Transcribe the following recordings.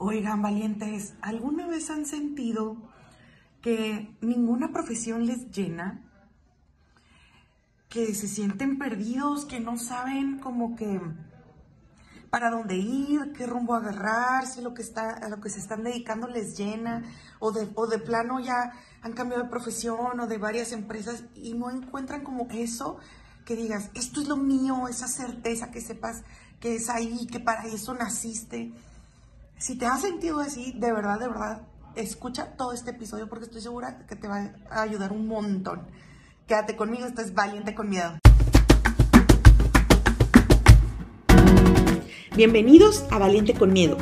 Oigan, valientes, ¿alguna vez han sentido que ninguna profesión les llena? Que se sienten perdidos, que no saben como que para dónde ir, qué rumbo agarrar, si lo que está, a lo que se están dedicando les llena, o de, o de plano ya han cambiado de profesión o de varias empresas y no encuentran como eso que digas, esto es lo mío, esa certeza que sepas que es ahí, que para eso naciste. Si te has sentido así, de verdad, de verdad, escucha todo este episodio porque estoy segura que te va a ayudar un montón. Quédate conmigo, esto es Valiente con Miedo. Bienvenidos a Valiente con Miedo.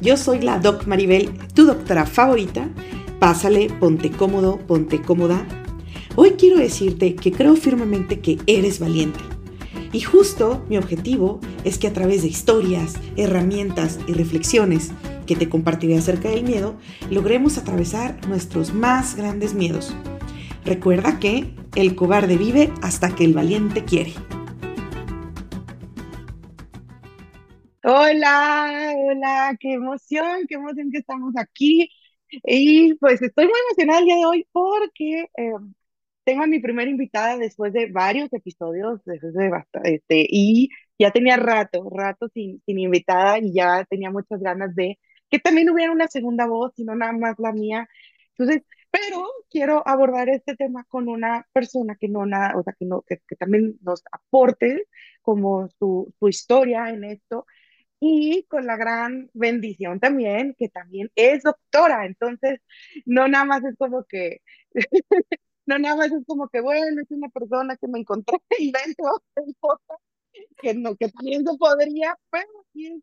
Yo soy la Doc Maribel, tu doctora favorita. Pásale, ponte cómodo, ponte cómoda. Hoy quiero decirte que creo firmemente que eres valiente. Y justo mi objetivo es que a través de historias, herramientas y reflexiones que te compartiré acerca del miedo, logremos atravesar nuestros más grandes miedos. Recuerda que el cobarde vive hasta que el valiente quiere. Hola, hola, qué emoción, qué emoción que estamos aquí. Y pues estoy muy emocionada el día de hoy porque eh, tengo a mi primera invitada después de varios episodios, después de este, y ya tenía rato, rato sin, sin invitada y ya tenía muchas ganas de que también hubiera una segunda voz y no nada más la mía. Entonces, pero quiero abordar este tema con una persona que no nada, o sea, que no, que, que también nos aporte como su, su historia en esto y con la gran bendición también, que también es doctora, entonces no nada más es como que, no nada más es como que, bueno, es una persona que me encontré y dentro que, no, que también se podría, pero sí es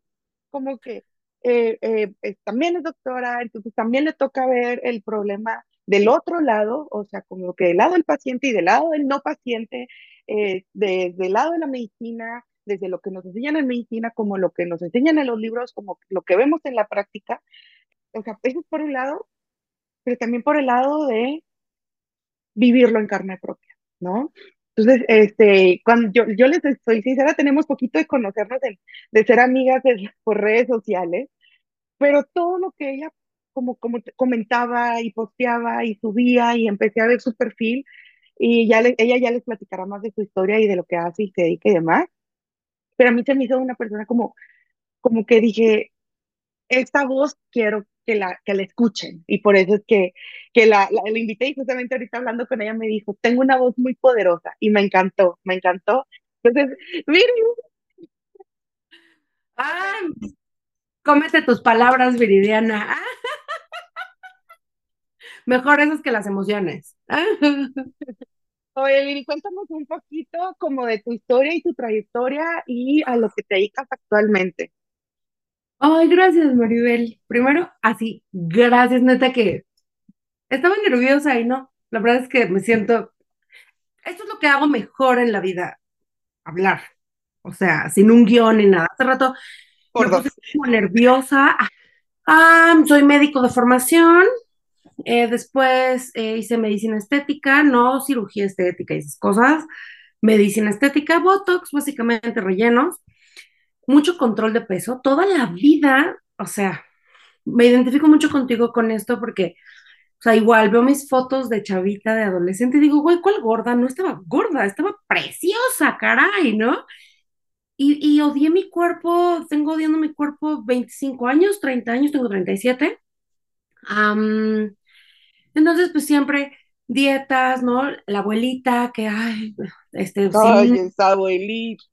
como que eh, eh, también es doctora, entonces también le toca ver el problema del otro lado, o sea, como que del lado del paciente y del lado del no paciente, eh, desde el lado de la medicina, desde lo que nos enseñan en medicina, como lo que nos enseñan en los libros, como lo que vemos en la práctica. O sea, eso es por un lado, pero también por el lado de vivirlo en carne propia, ¿no? Entonces, este, cuando yo, yo les soy sincera, tenemos poquito de conocernos, de, de ser amigas por redes sociales, pero todo lo que ella como, como comentaba y posteaba y subía y empecé a ver su perfil y ya ella ya les platicará más de su historia y de lo que hace y se dedica y demás pero a mí se me hizo una persona como, como que dije, esta voz quiero que la, que la escuchen. Y por eso es que, que la, la, invité y justamente ahorita hablando con ella me dijo, tengo una voz muy poderosa y me encantó, me encantó. Entonces, miren. Ah, cómete tus palabras, Viridiana. Mejor esas que las emociones. Oye, Lili, cuéntanos un poquito como de tu historia y tu trayectoria y a lo que te dedicas actualmente. Ay, gracias, Maribel. Primero, así, gracias, neta, que estaba nerviosa y no. La verdad es que me siento. Esto es lo que hago mejor en la vida, hablar. O sea, sin un guion ni nada. Hace rato me puse como nerviosa. Ah, soy médico de formación, eh, después eh, hice medicina estética, no cirugía estética y esas cosas. Medicina estética, Botox, básicamente rellenos, mucho control de peso, toda la vida, o sea, me identifico mucho contigo con esto porque, o sea, igual veo mis fotos de chavita, de adolescente y digo, güey, ¿cuál gorda? No estaba gorda, estaba preciosa, caray, ¿no? Y, y odié mi cuerpo, tengo odiando mi cuerpo 25 años, 30 años, tengo 37. Um, entonces, pues siempre dietas, ¿no? La abuelita que, ay, este, ay, esa abuelita.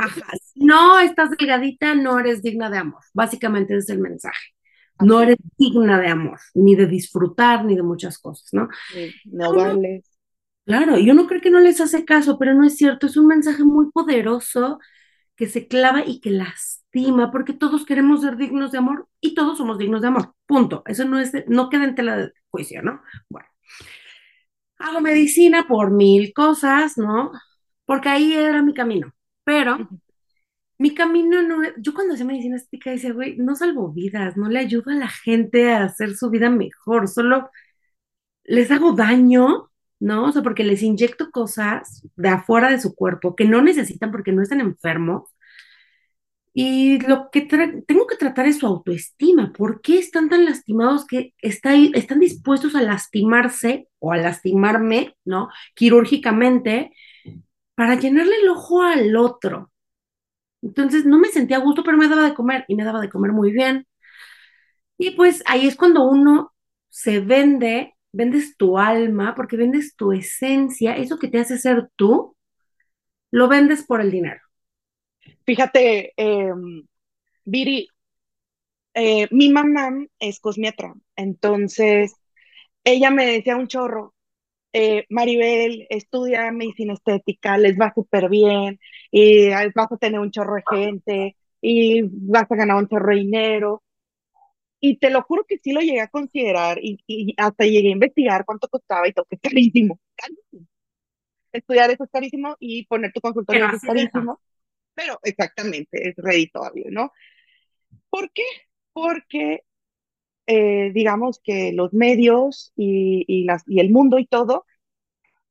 Ajá, no estás delgadita, no eres digna de amor. Básicamente ese es el mensaje. No eres digna de amor, ni de disfrutar, ni de muchas cosas, ¿no? no vales. Claro, yo no creo que no les hace caso, pero no es cierto, es un mensaje muy poderoso que se clava y que lastima, porque todos queremos ser dignos de amor y todos somos dignos de amor, punto. Eso no es, no queda en tela de juicio, ¿no? Bueno, hago medicina por mil cosas, ¿no? Porque ahí era mi camino, pero mi camino no, yo cuando hacía medicina estética decía, güey, no salvo vidas, no le ayudo a la gente a hacer su vida mejor, solo les hago daño ¿no? O sea, porque les inyecto cosas de afuera de su cuerpo que no necesitan porque no están enfermos. Y lo que tengo que tratar es su autoestima. ¿Por qué están tan lastimados que está están dispuestos a lastimarse o a lastimarme, ¿no? Quirúrgicamente para llenarle el ojo al otro. Entonces no me sentía a gusto, pero me daba de comer y me daba de comer muy bien. Y pues ahí es cuando uno se vende, vendes tu alma, porque vendes tu esencia, eso que te hace ser tú, lo vendes por el dinero. Fíjate, eh, Viri, eh, mi mamá es cosmiatra, entonces ella me decía un chorro, eh, Maribel, estudia medicina estética, les va súper bien, y vas a tener un chorro de gente, y vas a ganar un chorro de dinero. Y te lo juro que sí lo llegué a considerar y, hasta llegué a investigar cuánto costaba y todo, que es carísimo, carísimo. Estudiar eso es carísimo y poner tu consultorio es carísimo pero exactamente es redituable, ¿no? ¿Por qué? Porque eh, digamos que los medios y, y, las, y el mundo y todo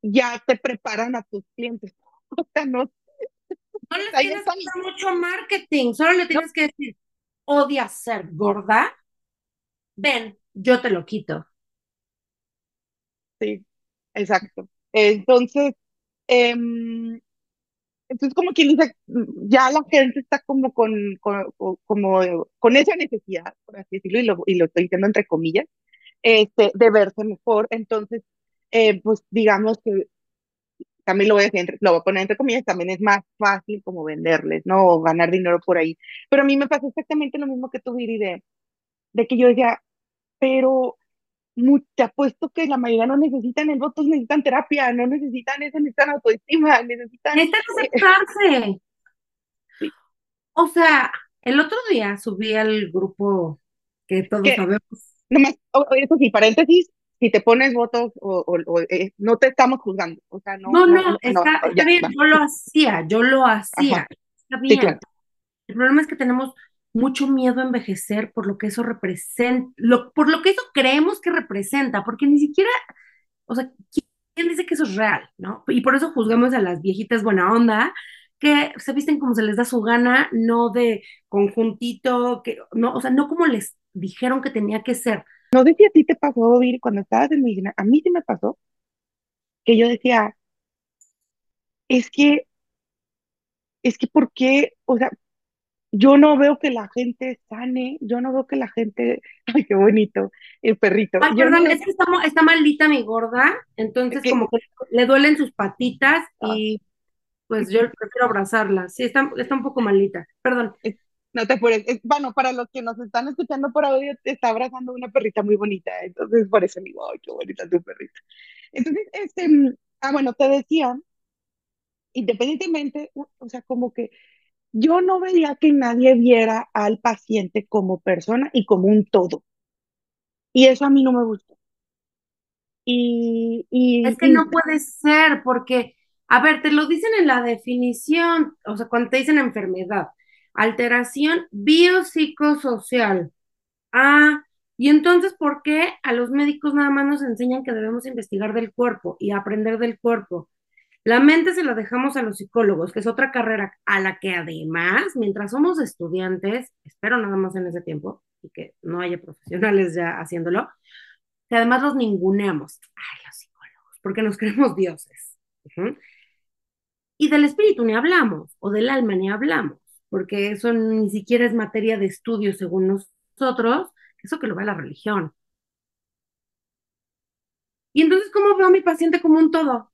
ya te preparan a tus clientes. O sea, no, no les tienes que hacer mucho marketing, solo le tienes que decir, odias ser gorda, ven, yo te lo quito. Sí, exacto. Entonces, eh, entonces, como quien dice, ya la gente está como con, como, con esa necesidad, por así decirlo, y lo, y lo estoy diciendo entre comillas, este, de verse mejor. Entonces, eh, pues digamos que también lo voy, a decir, lo voy a poner entre comillas, también es más fácil como venderles, ¿no? O ganar dinero por ahí. Pero a mí me pasa exactamente lo mismo que tú, Viri, de, de que yo decía, pero te apuesto que la mayoría no necesitan el voto, necesitan terapia, no necesitan eso, necesitan autoestima, necesitan... Necesitan aceptarse. Sí. O sea, el otro día subí al grupo que todos sabemos. Nomás, eso sí, paréntesis, si te pones votos o, o, eh, no te estamos juzgando. O sea, no, no, no, está, bien, yo lo hacía, yo lo hacía. Está bien. claro. El problema es que tenemos mucho miedo a envejecer por lo que eso representa, lo, por lo que eso creemos que representa, porque ni siquiera, o sea, ¿quién dice que eso es real, no? Y por eso juzgamos a las viejitas buena onda, que se visten como se les da su gana, no de conjuntito, que, no, o sea, no como les dijeron que tenía que ser. No sé si a ti te pasó, Vir, cuando estabas en medicina, a mí sí me pasó, que yo decía, es que, es que, ¿por qué? O sea, yo no veo que la gente sane, yo no veo que la gente, ay, qué bonito, el perrito. Ay, perdón, es que está, maldita mi gorda, entonces como que le duelen sus patitas ah. y pues yo prefiero abrazarla. Sí, está, está un poco malita, perdón. No te apures. Bueno, para los que nos están escuchando por audio, te está abrazando una perrita muy bonita, entonces por eso digo, ay, qué bonita tu perrita. Entonces, este, ah, bueno, te decía, independientemente, o sea, como que yo no veía que nadie viera al paciente como persona y como un todo. Y eso a mí no me gustó. Y, es que no puede ser, porque, a ver, te lo dicen en la definición, o sea, cuando te dicen enfermedad, alteración biopsicosocial. Ah, y entonces, ¿por qué a los médicos nada más nos enseñan que debemos investigar del cuerpo y aprender del cuerpo? La mente se la dejamos a los psicólogos, que es otra carrera a la que además, mientras somos estudiantes, espero nada más en ese tiempo y que no haya profesionales ya haciéndolo, que además los ninguneamos. Ay, los psicólogos, porque nos creemos dioses. Y del espíritu ni hablamos, o del alma ni hablamos, porque eso ni siquiera es materia de estudio según nosotros, eso que lo ve la religión. Y entonces, ¿cómo veo a mi paciente como un todo?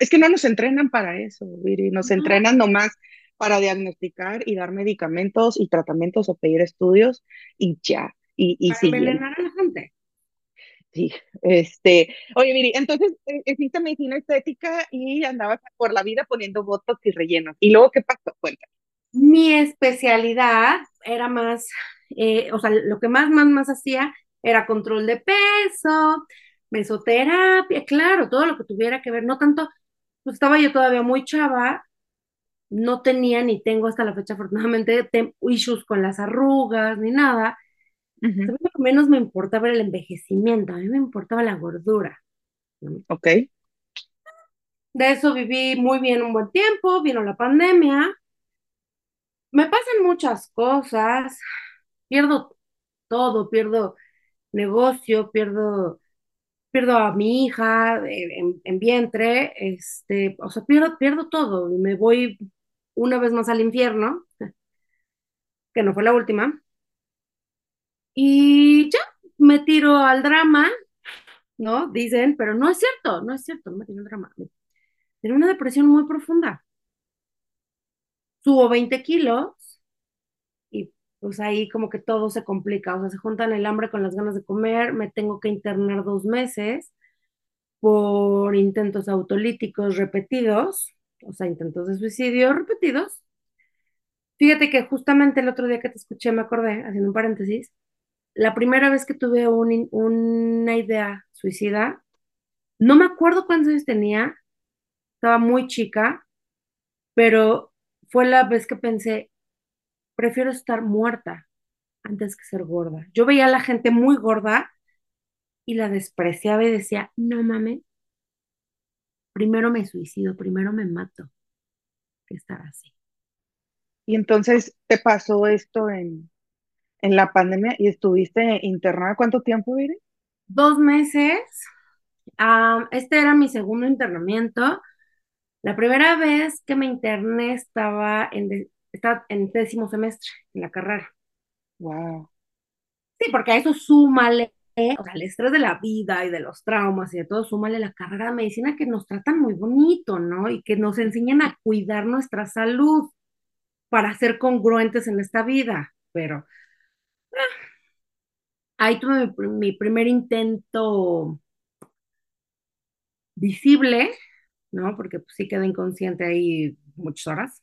Es que no nos entrenan para eso, Viri, nos entrenan nomás para diagnosticar y dar medicamentos y tratamientos o pedir estudios y ya. Y, y para envenenar a la gente. Sí, este, oye, Viri, entonces existe medicina estética y andabas por la vida poniendo votos y rellenos. ¿Y luego qué pasó? Cuéntame. Mi especialidad era más, eh, o sea, lo que más, más, más hacía era control de peso, mesoterapia, claro, todo lo que tuviera que ver, no tanto, pues estaba yo todavía muy chava, no tenía ni tengo hasta la fecha afortunadamente issues con las arrugas ni nada. Lo que menos me importaba el envejecimiento, a mí me importaba la gordura. Ok. De eso viví muy bien un buen tiempo, vino la pandemia me pasan muchas cosas, pierdo todo, pierdo negocio, pierdo, pierdo a mi hija en, en vientre, este, o sea, pierdo, pierdo todo me voy una vez más al infierno, que no fue la última, y ya me tiro al drama, ¿no? Dicen, pero no es cierto, no es cierto, no me tiro al drama. Tengo una depresión muy profunda. Subo 20 kilos pues ahí como que todo se complica, o sea, se juntan el hambre con las ganas de comer, me tengo que internar dos meses por intentos autolíticos repetidos, o sea, intentos de suicidio repetidos. Fíjate que justamente el otro día que te escuché me acordé, haciendo un paréntesis, la primera vez que tuve un, una idea suicida, no me acuerdo cuántos años tenía, estaba muy chica, pero fue la vez que pensé, prefiero estar muerta antes que ser gorda. Yo veía a la gente muy gorda y la despreciaba y decía, no mames, primero me suicido, primero me mato que estar así. Y entonces te pasó esto en, en la pandemia y estuviste internada cuánto tiempo, Viri? Dos meses. Este era mi segundo internamiento. La primera vez que me interné estaba en, de- estaba en décimo semestre en la carrera. Wow. Sí, porque a eso súmale, o sea, el estrés de la vida y de los traumas y de todo, súmale la carrera de medicina que nos tratan muy bonito, ¿no? Y que nos enseñan a cuidar nuestra salud para ser congruentes en esta vida. Pero ahí tuve mi primer intento visible, ¿no? Porque pues, sí quedé inconsciente ahí muchas horas.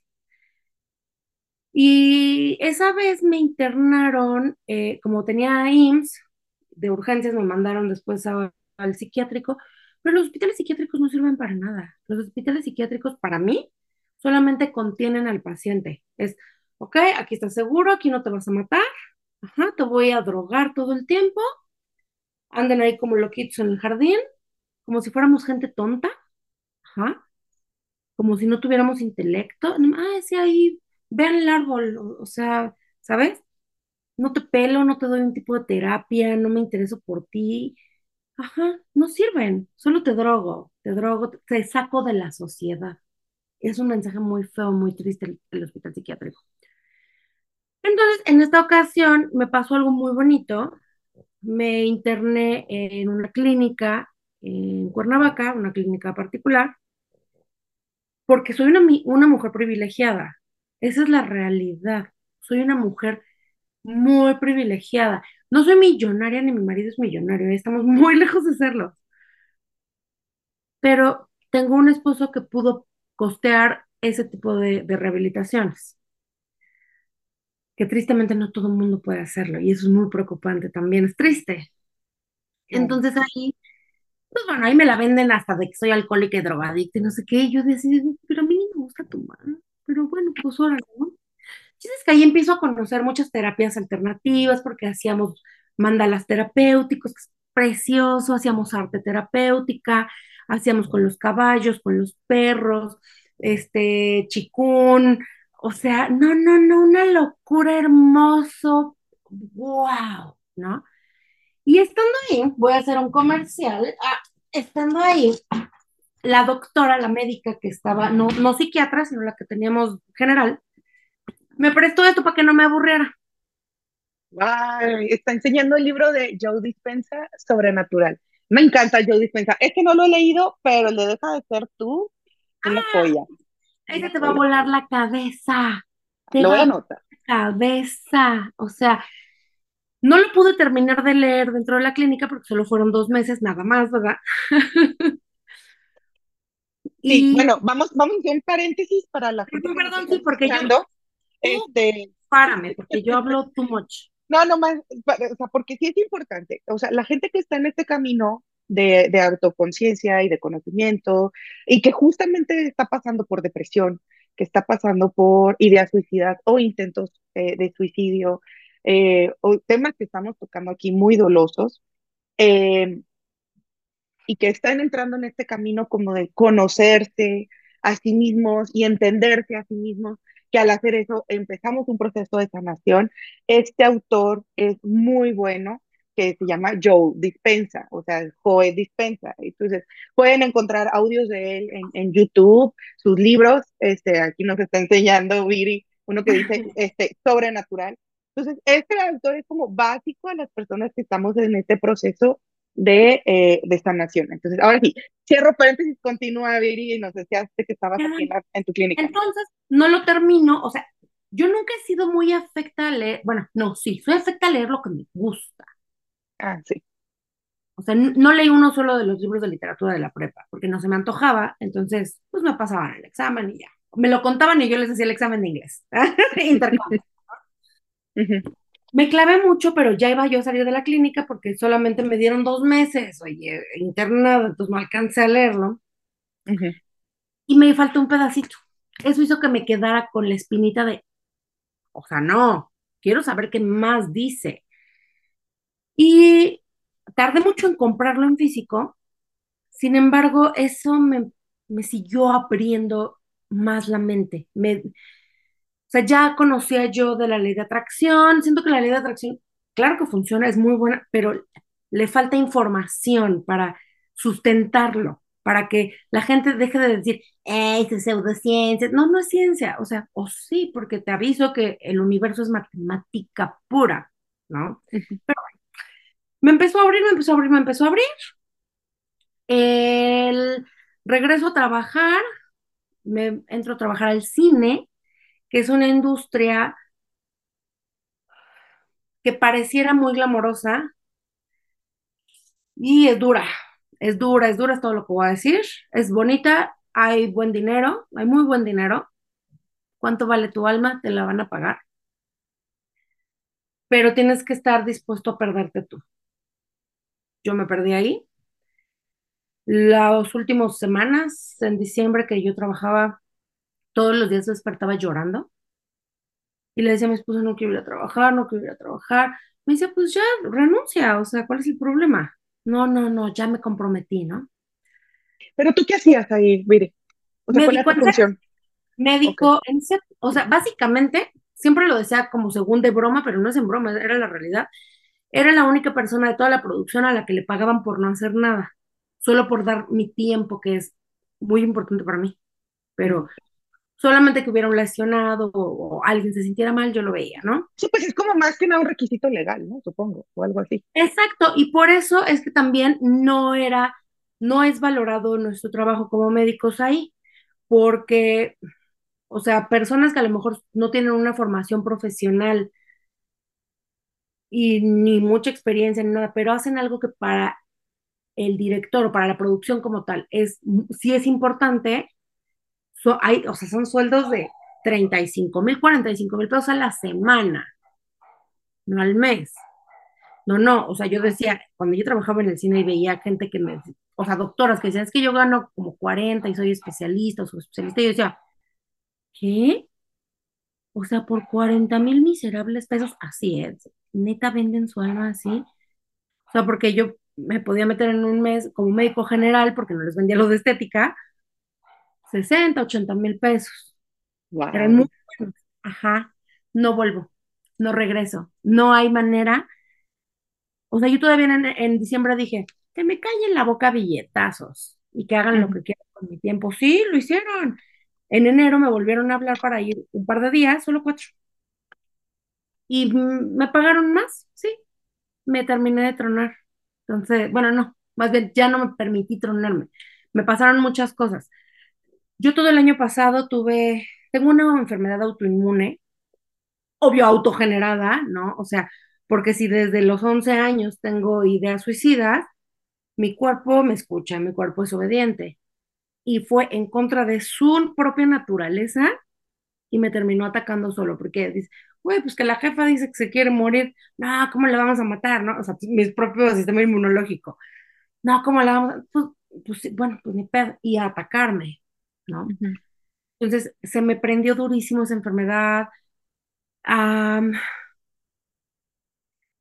Y esa vez me internaron, eh, como tenía IMSS, de urgencias me mandaron después al psiquiátrico, pero los hospitales psiquiátricos no sirven para nada. Los hospitales psiquiátricos para mí solamente contienen al paciente. Es, ok, aquí estás seguro, aquí no te vas a matar, ajá, te voy a drogar todo el tiempo, anden ahí como loquitos en el jardín, como si fuéramos gente tonta, ajá, como si no tuviéramos intelecto. Ah, sí, ahí, vean el árbol, o, sea, ¿sabes? No te pelo, no te doy un tipo de terapia, no me intereso por ti. Ajá, no sirven, solo te drogo, te drogo, te saco de la sociedad. Es un mensaje muy feo, muy triste el, el hospital psiquiátrico. Entonces, en esta ocasión me pasó algo muy bonito. Me interné en una clínica en Cuernavaca, una clínica particular, porque soy una, una mujer privilegiada. Esa es la realidad. Soy una mujer muy privilegiada. No soy millonaria ni mi marido es millonario, estamos muy lejos de serlo, pero tengo un esposo que pudo costear ese tipo de, de rehabilitaciones, que tristemente no todo el mundo puede hacerlo y eso es muy preocupante también, es triste. Entonces ahí, pues bueno, ahí me la venden hasta de que soy alcohólica y drogadicta y no sé qué, y yo decía, pero a mí ni me gusta tomar, pero bueno, pues ahora, ¿no? Entonces que ahí empiezo a conocer muchas terapias alternativas porque hacíamos mandalas terapéuticos, que es precioso, hacíamos arte terapéutica, hacíamos con los caballos, con los perros, este, chikún, o sea, no, no, no, una locura hermoso, wow, ¿no? Y estando ahí, voy a hacer un comercial, ah, estando ahí, la doctora, la médica que estaba, no, no psiquiatra, sino la que teníamos general, me prestó esto para que no me aburriera. Ay, está enseñando el libro de Joe Dispenza, Sobrenatural. Me encanta Joe Dispenza. Este no lo he leído, pero le deja de ser tú una joya. Ella Una te va a joya. volar la cabeza, te Lo va voy a anotar. la cabeza. O sea, no lo pude terminar de leer dentro de la clínica porque solo fueron dos meses nada más, ¿verdad? Sí, Y, bueno, vamos, vamos a hacer un paréntesis para la gente perdón, perdón, sí, porque yo, Este, párame, porque yo hablo too much. no, no más, o sea, porque sí es importante. O sea, la gente que está en este camino de, de autoconciencia y de conocimiento y que justamente está pasando por depresión, que está pasando por ideas suicidas o intentos eh, de suicidio, eh, o temas que estamos tocando aquí muy dolosos, eh, y que están entrando en este camino como de conocerse a sí mismos y entenderse a sí mismos. que al hacer eso empezamos un proceso de sanación. Este autor es muy bueno, que se llama Joe Dispensa, o sea, Joe Dispensa. Entonces, pueden encontrar audios de él en, en YouTube, sus libros, este, aquí nos está enseñando Viri, uno que dice este, sobrenatural. Entonces, este autor es como básico a las personas que estamos en este proceso de, eh, de sanación. Entonces, ahora sí, cierro paréntesis, continúa, Viri, y nos decías que estabas aquí en, la, en, tu clínica. Entonces, no lo termino, o sea, yo nunca he sido muy afecta a leer, bueno, no, sí, soy afecta a leer lo que me gusta. Ah, sí. O sea, no leí uno solo de los libros de literatura de la prepa, porque no se me antojaba, entonces, pues me pasaban el examen y ya. Me lo contaban y yo les hacía el examen de inglés. Intercambio. uh -huh. Me clavé mucho, pero ya iba yo a salir de la clínica porque solamente me dieron dos meses, oye, internada, entonces no alcancé a leerlo. Uh -huh. Y me faltó un pedacito. Eso hizo que me quedara con la espinita de, o sea, no, quiero saber qué más dice. Y tardé mucho en comprarlo en físico, sin embargo, eso me, me siguió abriendo más la mente. Me, sea, ya conocía yo de la ley de atracción, siento que la ley de atracción, claro que funciona, es muy buena, pero le falta información para sustentarlo, para que la gente deje de decir, ¡eh, es pseudociencia! No, no es ciencia, o sea, o sí, porque te aviso que el universo es matemática pura, ¿no? Pero bueno, me empezó a abrir, me empezó a abrir, me empezó a abrir. El regreso a trabajar, me entro a trabajar al cine, que es una industria que pareciera muy glamorosa y es dura, es dura, es dura, es todo lo que voy a decir. Es bonita, hay buen dinero, hay muy buen dinero. ¿Cuánto vale tu alma? Te la van a pagar. Pero tienes que estar dispuesto a perderte tú. Yo me perdí ahí. Las últimas semanas, en diciembre, que yo trabajaba, todos los días despertaba llorando. Y le decía a mi esposo, no quiero ir a trabajar, no quiero ir a trabajar. Me decía, pues ya, renuncia, o sea, ¿cuál es el problema? No, no, no, ya me comprometí, ¿no? Pero tú qué hacías ahí, Viri? O sea, ¿cuál era tu función? Médico, okay. en o sea, básicamente, siempre lo decía como según de broma, pero no es en broma, era la realidad. Era la única persona de toda la producción a la que le pagaban por no hacer nada, solo por dar mi tiempo, que es muy importante para mí. Pero solamente que hubiera un lesionado o, o, alguien se sintiera mal, yo lo veía, ¿no? Sí, pues es como más que nada un requisito legal, ¿no? Supongo, o algo así. Exacto, y por eso es que también no era, no es valorado nuestro trabajo como médicos ahí, porque, o sea, personas que a lo mejor no tienen una formación profesional y ni mucha experiencia ni nada, pero hacen algo que para el director o para la producción como tal es sí es importante, hay, o sea, son sueldos de 35 mil, 45 mil pesos a la semana, no al mes. No, no, o sea, yo decía, cuando yo trabajaba en el cine y veía gente que me, o sea, doctoras que decían, es que yo gano como 40 y soy especialista o soy especialista, y yo decía, ¿qué? O sea, por 40 mil miserables pesos, así es, neta venden su alma así. O sea, porque yo me podía meter en un mes como médico general, porque no les vendía lo de estética, 60, 80 mil pesos. Wow. Eran muy buenos. Ajá, no vuelvo, no regreso, no hay manera. O sea, yo todavía en, en diciembre dije, que me callen la boca billetazos y que hagan uh -huh. lo que quieran con mi tiempo. Sí, lo hicieron. En enero me volvieron a hablar para ir un par de días, solo cuatro. Y me pagaron más, sí. Me terminé de tronar. Entonces, bueno, no, más bien ya no me permití tronarme. Me pasaron muchas cosas. Yo todo el año pasado tuve, tengo una enfermedad autoinmune, obvio autogenerada, ¿no? O sea, porque si desde los 11 años tengo ideas suicidas, mi cuerpo me escucha, mi cuerpo es obediente. Y fue en contra de su propia naturaleza y me terminó atacando solo, porque dice, güey, pues que la jefa dice que se quiere morir, no, ¿cómo la vamos a matar, no? O sea, mi propio sistema inmunológico, no, ¿cómo la vamos a...? Pues, pues bueno, pues ni pedo, y a atacarme, ¿no? Uh -huh. Entonces, se me prendió durísimo esa enfermedad, um,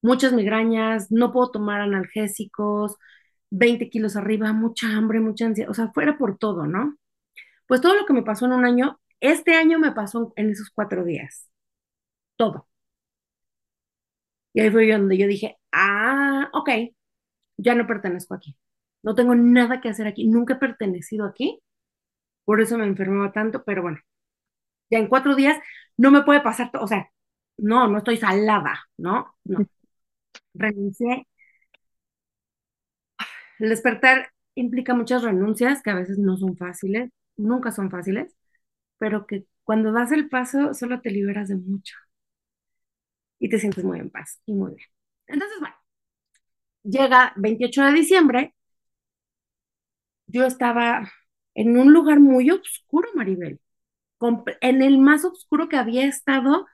muchas migrañas, no puedo tomar analgésicos, 20 kilos arriba, mucha hambre, mucha ansiedad, o sea, fuera por todo, ¿no? Pues todo lo que me pasó en un año, Este año me pasó en esos cuatro días. Todo. Y ahí fue donde yo dije, ah, ok, ya no pertenezco aquí. No tengo nada que hacer aquí. Nunca he pertenecido aquí. Por eso me enfermaba tanto, pero bueno, ya en cuatro días no me puede pasar, o sea, no, no estoy salada, ¿no? No. Renuncié. El despertar implica muchas renuncias que a veces no son fáciles, nunca son fáciles, pero que cuando das el paso solo te liberas de mucho y te sientes muy en paz y muy bien. Entonces, bueno, llega 28 de diciembre, yo estaba en un lugar muy oscuro, Maribel, en el más oscuro que había estado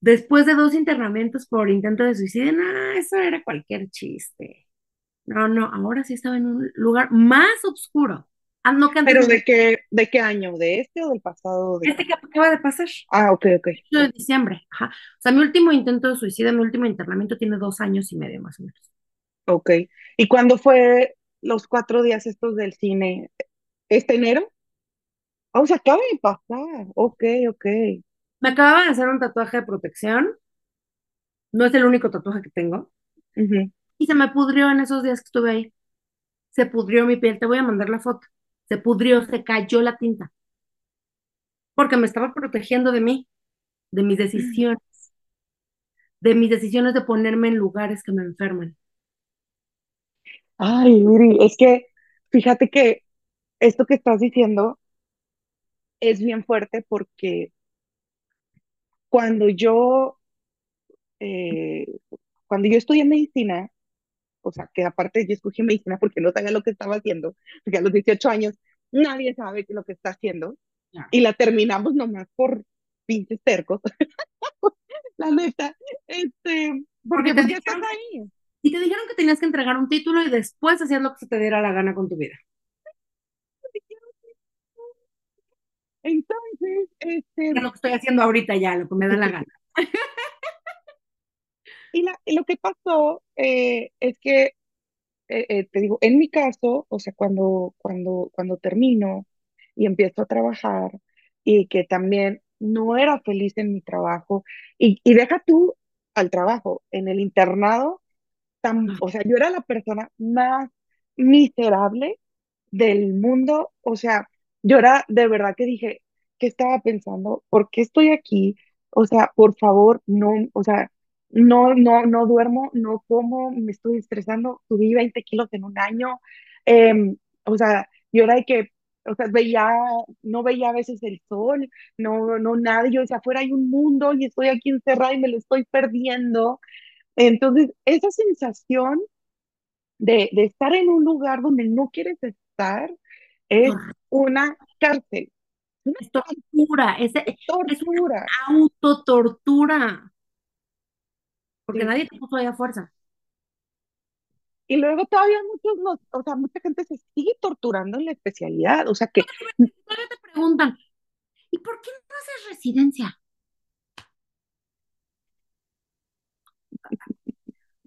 después de dos internamientos por intento de suicidio. No, eso era cualquier chiste. No, no, ahora sí estaba en un lugar más oscuro. Ah, no que ¿Pero de qué, de qué año? ¿De este o del pasado? De... Este que acaba de pasar. Ah, ok, ok. De diciembre, ajá. O sea, mi último intento de suicidio, mi último internamiento tiene dos años y medio más o menos. Ok. ¿Y cuándo fue los cuatro días estos del cine? ¿Este enero? Ah, o sea, acaba de pasar. Ok, ok. Me acababa de hacer un tatuaje de protección. No es el único tatuaje que tengo. Y se me pudrió en esos días que estuve ahí. Se pudrió mi piel. Te voy a mandar la foto. Se pudrió, se cayó la tinta. Porque me estaba protegiendo de mí, de mis decisiones, de mis decisiones de ponerme en lugares que me enferman. Ay, Miri, es que fíjate que esto que estás diciendo es bien fuerte porque cuando yo, eh, cuando yo estudié medicina, o sea, que aparte yo escogí medicina porque no sabía lo que estaba haciendo, porque a los 18 años nadie sabe lo que está haciendo, y la terminamos nomás por pinches tercos. la neta, este, porque, porque estás ahí. Y te dijeron que tenías que entregar un título y después hacías lo que se te diera la gana con tu vida. Entonces, este... Es lo que estoy haciendo ahorita ya, lo que me da la gana. y, la, lo que pasó eh, es que, eh, eh, te digo, en mi caso, o sea, cuando, cuando, cuando termino y empiezo a trabajar y que también no era feliz en mi trabajo, y, y deja tú al trabajo, en el internado o sea, yo era la persona más miserable del mundo, o sea, yo era de verdad que dije, ¿qué estaba pensando? ¿Por qué estoy aquí? O sea, por favor, no, o sea, no, no, no duermo, no como, me estoy estresando, subí 20 kilos en un año, em, o sea, yo era de que, o sea, veía, no veía a veces el sol, no, no, nada, yo decía, afuera hay un mundo y estoy aquí encerrada y me lo estoy perdiendo, entonces, esa sensación de, estar en un lugar donde no quieres estar es una cárcel. Es tortura, es, tortura. autotortura. Porque nadie te puso ahí a fuerza. Y luego todavía muchos, o sea, mucha gente se sigue torturando en la especialidad. O sea que. Todavía te preguntan, ¿y por qué no haces residencia?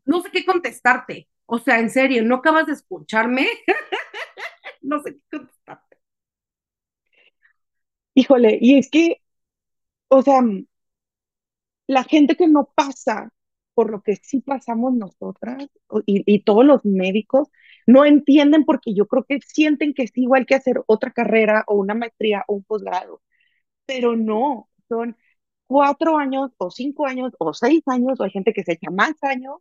no sé qué contestarte. O sea, en serio, ¿no acabas de escucharme? no sé qué contestarte. Híjole, y es que, o sea, la gente que no pasa por lo que sí pasamos nosotras y, y, todos los médicos no entienden porque yo creo que sienten que es igual que hacer otra carrera o una maestría o un posgrado, pero no, son cuatro años o cinco años o seis años o hay gente que se echa más años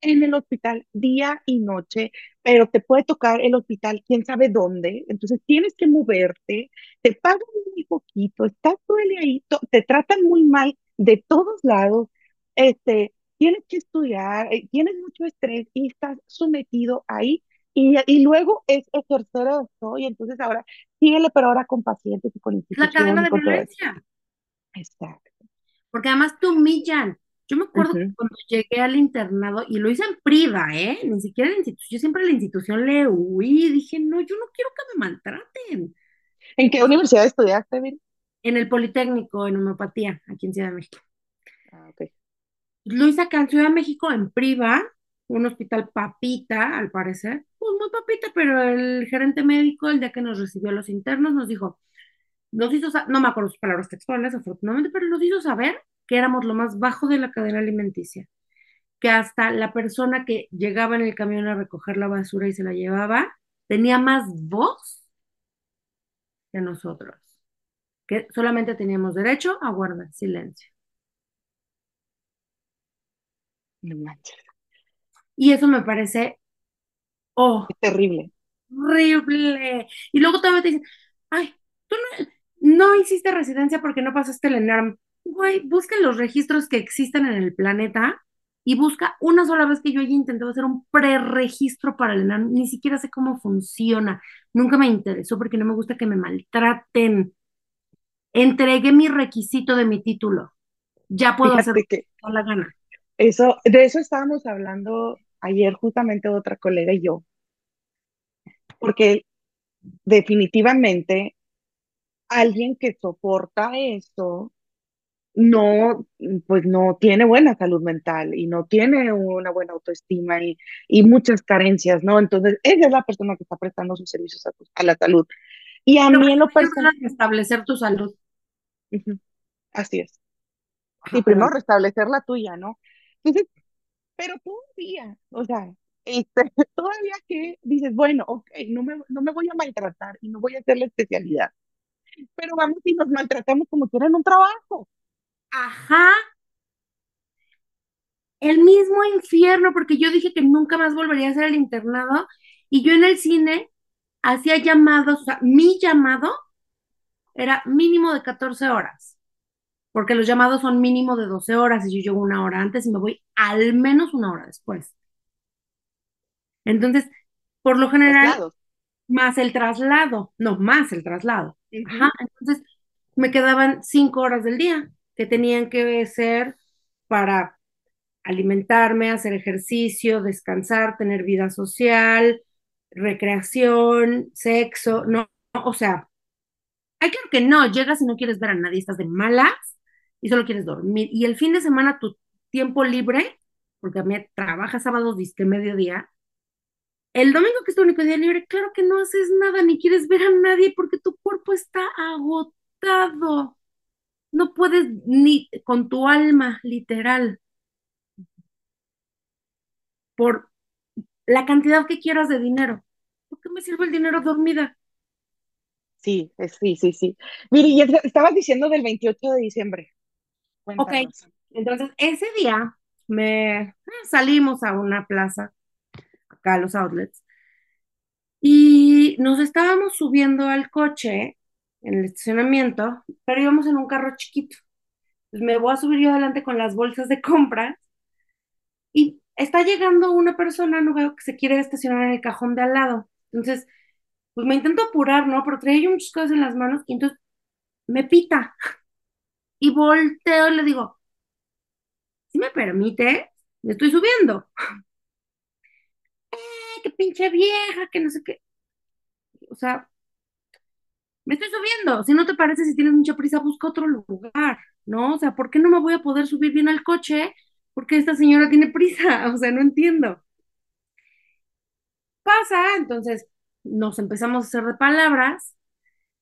en el hospital día y noche, pero te puede tocar el hospital quién sabe dónde, entonces tienes que moverte, te pagan muy poquito, estás todo el ahí, te tratan muy mal de todos lados, este, tienes que estudiar, eh, tienes mucho estrés y estás sometido ahí y, y, luego es ejercer eso y entonces ahora síguele, pero ahora con pacientes y con instituciones. La cadena de violencia. Exacto. Porque además te humillan. Yo me acuerdo cuando llegué al internado, y lo hice en priva, ¿eh? Ni siquiera en la institución, yo siempre a la institución le huí, dije, no, yo no quiero que me maltraten. ¿En qué universidad estudiaste, Vir? En el Politécnico, en homeopatía, aquí en Ciudad de México. Ah, ok. Lo hice acá en Ciudad de México en priva, un hospital papita, al parecer. Pues muy papita, pero el gerente médico, el día que nos recibió a los internos, nos dijo, nos hizo, no me acuerdo sus palabras textuales, afortunadamente, pero nos hizo saber que éramos lo más bajo de la cadena alimenticia, que hasta la persona que llegaba en el camión a recoger la basura y se la llevaba, tenía más voz que nosotros, que solamente teníamos derecho a guardar silencio. No manches. Y eso me parece, oh, es terrible. Horrible. Y luego todavía te dicen, ay, tú no, no hiciste residencia porque no pasaste el ENARM. Güey, busca los registros que existen en el planeta y busca una sola vez que yo haya intentado hacer un preregistro para el ENARM. Ni siquiera sé cómo funciona. Nunca me interesó porque no me gusta que me maltraten. Entregué mi requisito de mi título. Ya puedo hacer que la gana. Eso, de eso estábamos hablando ayer justamente otra colega y yo, porque definitivamente alguien que soporta eso no, pues no tiene buena salud mental y no tiene una buena autoestima y, y muchas carencias, ¿no? Entonces, ella es la persona que está prestando sus servicios a, la salud. Y a mí en lo personal... Restablecer tu salud. Así es. Y primero restablecer la tuya, ¿no? Entonces, pero todavía, o sea, este, todavía que dices, bueno, ok, no me, no me voy a maltratar y no voy a hacer la especialidad, pero vamos y nos maltratamos como si en un trabajo. Ajá. El mismo infierno, porque yo dije que nunca más volvería a hacer el internado y yo en el cine hacía llamados, o sea, mi llamado era mínimo de 14 horas porque los llamados son mínimo de 12 horas y yo llego una hora antes y me voy al menos una hora después. Entonces, por lo general, más el traslado, no, más el traslado. Ajá, entonces me quedaban cinco horas del día que tenían que ser para alimentarme, hacer ejercicio, descansar, tener vida social, recreación, sexo, no, o sea, hay que que no, llegas y no quieres ver a nadie, estás de malas y solo quieres dormir. Y el fin de semana tu tiempo libre, porque a mí trabaja sábados, disque mediodía, el domingo que es tu único día libre, claro que no haces nada, ni quieres ver a nadie porque tu cuerpo está agotado. No puedes ni con tu alma, literal. Por la cantidad que quieras de dinero. ¿Por qué me sirve el dinero dormida? Sí, sí, sí, sí. Mire, y estabas diciendo del 28 de diciembre. Ok, entonces ese día me eh, salimos a una plaza, acá a los outlets, y nos estábamos subiendo al coche en el estacionamiento, pero íbamos en un carro chiquito. Pues me voy a subir yo adelante con las bolsas de compras y está llegando una persona, no veo que se quiere estacionar en el cajón de al lado. Entonces, pues me intento apurar, ¿no? Pero traía yo muchas cosas en las manos y entonces me pita y volteo y le digo, si me permite, me estoy subiendo. Eh, qué pinche vieja, que no sé qué. O sea, me estoy subiendo. Si no te parece, si tienes mucha prisa, busca otro lugar, ¿no? O sea, ¿por qué no me voy a poder subir bien al coche? Porque esta señora tiene prisa. O sea, no entiendo. Pasa, entonces nos empezamos a hacer de palabras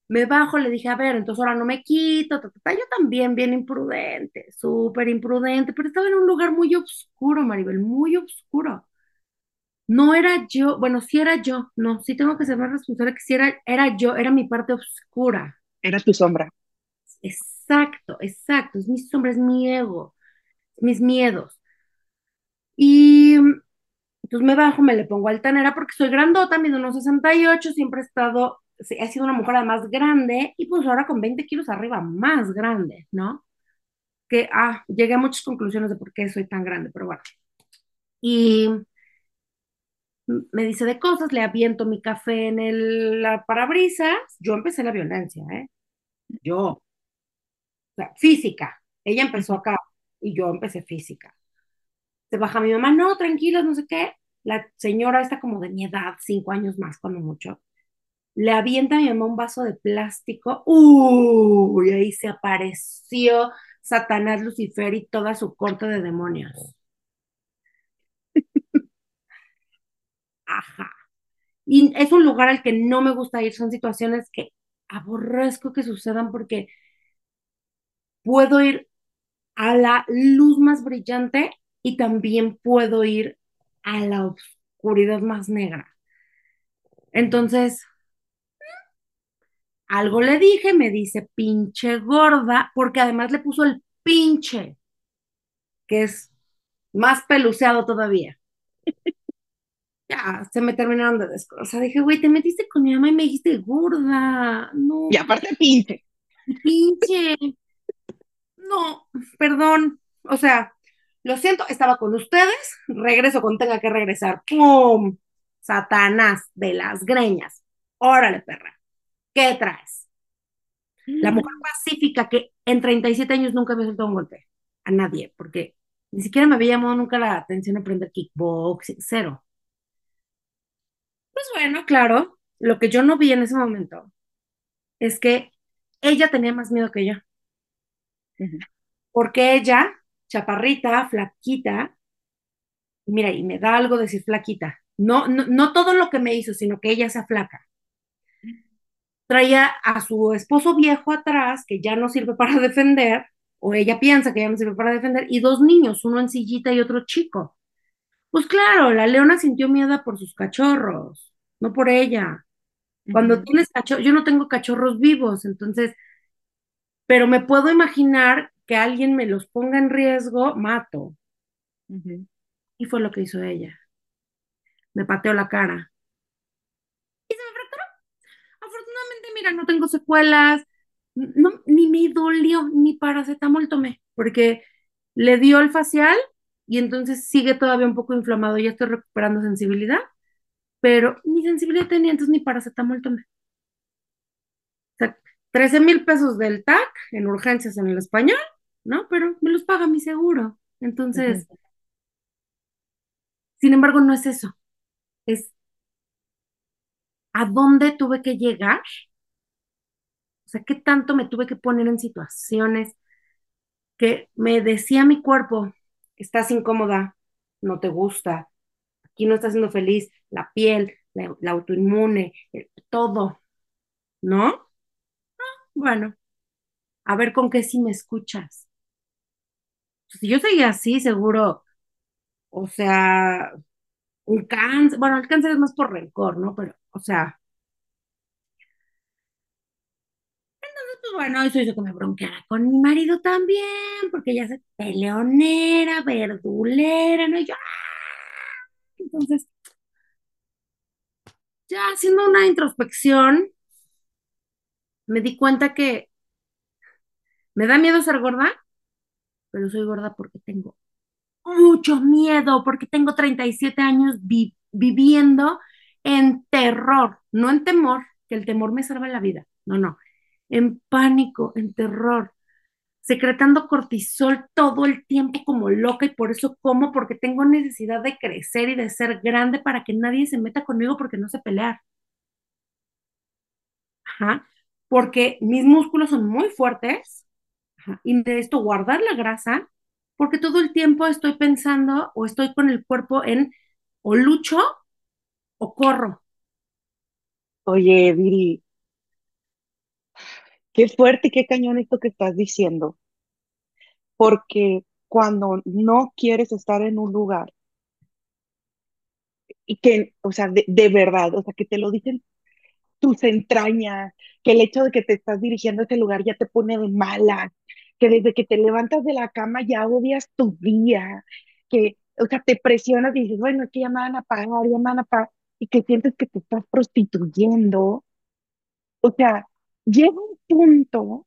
me bajo, le dije, a ver, entonces ahora no me quito, yo también bien imprudente, súper imprudente, pero estaba en un lugar muy oscuro, Maribel, muy oscuro. No era yo, bueno, sí era yo, no, sí tengo que ser más responsable que si era, era yo, era mi parte oscura. Era tu sombra. Exacto, exacto, es mi sombra, es mi ego, mis miedos. Y entonces me bajo, me le pongo altanera porque soy grandota, mido unos 68, siempre he estado ha sido una mujer además grande y pues ahora con 20 kilos arriba, más grande, ¿no? Que, ah, llegué a muchas conclusiones de por qué soy tan grande, pero bueno. Y me dice de cosas, le aviento mi café en el la parabrisas, yo empecé la violencia, ¿eh? Yo. O sea, física. Ella empezó acá y yo empecé física. Se baja mi mamá, no, tranquila, no sé qué. La señora está como de mi edad, cinco años más, cuando mucho le avienta a mi mamá un vaso de plástico, uy, ahí se apareció Satanás Lucifer y toda su corte de demonios. Y es un lugar al que no me gusta ir, son situaciones que aborrezco que sucedan porque puedo ir a la luz más brillante y también puedo ir a la oscuridad más negra. Entonces, algo le dije, me dice pinche gorda, porque además le puso el pinche, que es más peluceado todavía. Ya, se me terminaron de descosar. Dije, güey, te metiste con mi mamá y me dijiste gorda. No. Y aparte pinche. Pinche. No, perdón. O sea, lo siento, estaba con ustedes, regreso cuando tenga que regresar. ¡Pum! Satanás de las greñas. Órale, perra. ¿Qué traes? La mujer pacífica que en 37 años nunca me soltó un golpe. A nadie, porque ni siquiera me había llamado nunca la atención aprender kickboxing, cero. Pues bueno, claro, lo que yo no vi en ese momento es que ella tenía más miedo que yo. Porque ella, chaparrita, flaquita, mira, y me da algo decir flaquita, no, no, no todo lo que me hizo, sino que ella sea flaca. Traía a su esposo viejo atrás, que ya no sirve para defender, o ella piensa que ya no sirve para defender, y dos niños, uno en sillita y otro chico. Pues claro, la leona sintió miedo por sus cachorros, no por ella. Cuando tienes cachorros, yo no tengo cachorros vivos, entonces, pero me puedo imaginar que alguien me los ponga en riesgo, mato. Y fue lo que hizo ella. Me pateó la cara. Y se me fracturó. Afortunadamente, mira, no tengo secuelas, no, ni me dolió, ni paracetamol tomé, porque le dio el facial y entonces sigue todavía un poco inflamado, ya estoy recuperando sensibilidad, pero ni sensibilidad tenía, entonces ni paracetamol tomé. O sea, 13 mil pesos del TAC en urgencias en el español, ¿no? Pero me los paga mi seguro. Entonces, sin embargo, no es eso. Es a dónde tuve que llegar. O sea, qué tanto me tuve que poner en situaciones que me decía mi cuerpo, estás incómoda, no te gusta, aquí no estás siendo feliz, la piel, la, autoinmune, todo, ¿no? Ah, bueno, a ver con qué sí me escuchas. Si yo seguía así, seguro, o sea, un cáncer, bueno, el cáncer es más por rencor, ¿no? Pero, o sea, bueno, eso hizo que me bronqueara con mi marido también, porque ella se peleonera, verdulera, ¿no? Y yo, ¡ah! Entonces, ya haciendo una introspección, me di cuenta que me da miedo ser gorda, pero soy gorda porque tengo mucho miedo, porque tengo 37 años viviendo en terror, no en temor, que el temor me salva la vida, no, no, en pánico, en terror, secretando cortisol todo el tiempo como loca y por eso como, porque tengo necesidad de crecer y de ser grande para que nadie se meta conmigo porque no sé pelear. Ajá. Porque mis músculos son muy fuertes ajá, y esto guardar la grasa porque todo el tiempo estoy pensando o estoy con el cuerpo en o lucho o corro. Oye, Viri, qué fuerte y qué cañón esto que estás diciendo. Porque cuando no quieres estar en un lugar y que, o sea, de, verdad, o sea, que te lo dicen tus entrañas, que el hecho de que te estás dirigiendo a ese lugar ya te pone de mala, que desde que te levantas de la cama ya odias tu día, que, o sea, te presionas y dices, bueno, es que ya me van a pagar, ya me van a pagar, y que sientes que te estás prostituyendo. O sea, llega un punto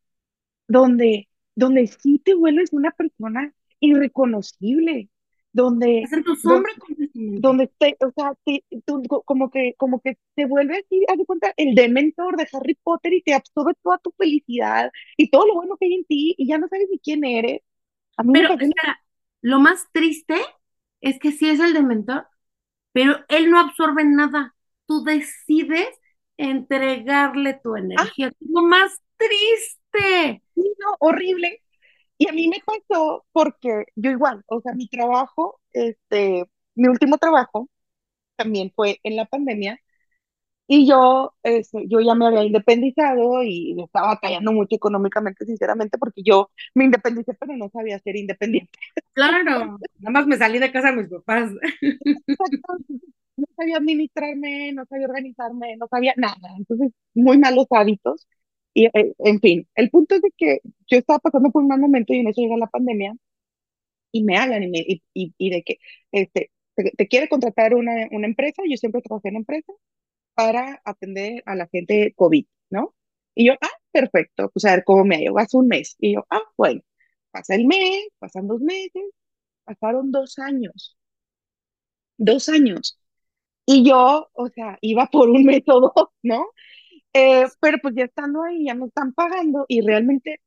donde, donde sí te vuelves una persona irreconocible, donde, Es en tu donde, sombra completamente. donde te, o sea, te- tú co- como que, como que te vuelve así, haz de cuenta, el dementor de Harry Potter y te absorbe toda tu felicidad y todo lo bueno que hay en ti y ya no sabes ni quién eres. A mí Pero una- espera, lo más triste es que sí es el dementor, pero él no absorbe nada. Tú decides entregarle tu ah, energía. Es lo más triste. no, horrible. Y a mí me pasó porque yo igual, o sea, mi trabajo, este, mi último trabajo también fue en la pandemia Y yo, este, yo ya me había independizado y estaba batallando mucho económicamente, sinceramente, porque yo me independicé, pero no sabía ser independiente. Claro, nada más me salí de casa de mis papás. No sabía administrarme, no sabía organizarme, no sabía nada. Entonces, muy malos hábitos. Y, eh, en fin, el punto es de que yo estaba pasando por un mal momento y en eso llega la pandemia y me hablan y, me, y, y, y de que este, te, te, quiere contratar una, una empresa, yo siempre trabajé en empresa, para atender a la gente COVID, ¿no? Y yo, ah, perfecto, pues a ver cómo me ha ido, hace un mes. Y yo, ah, bueno, pasa el mes, pasan dos meses, pasaron dos años, dos años. Y yo, o sea, iba por un método, ¿no? Eh, pero pues ya estando ahí, ya me están pagando y realmente,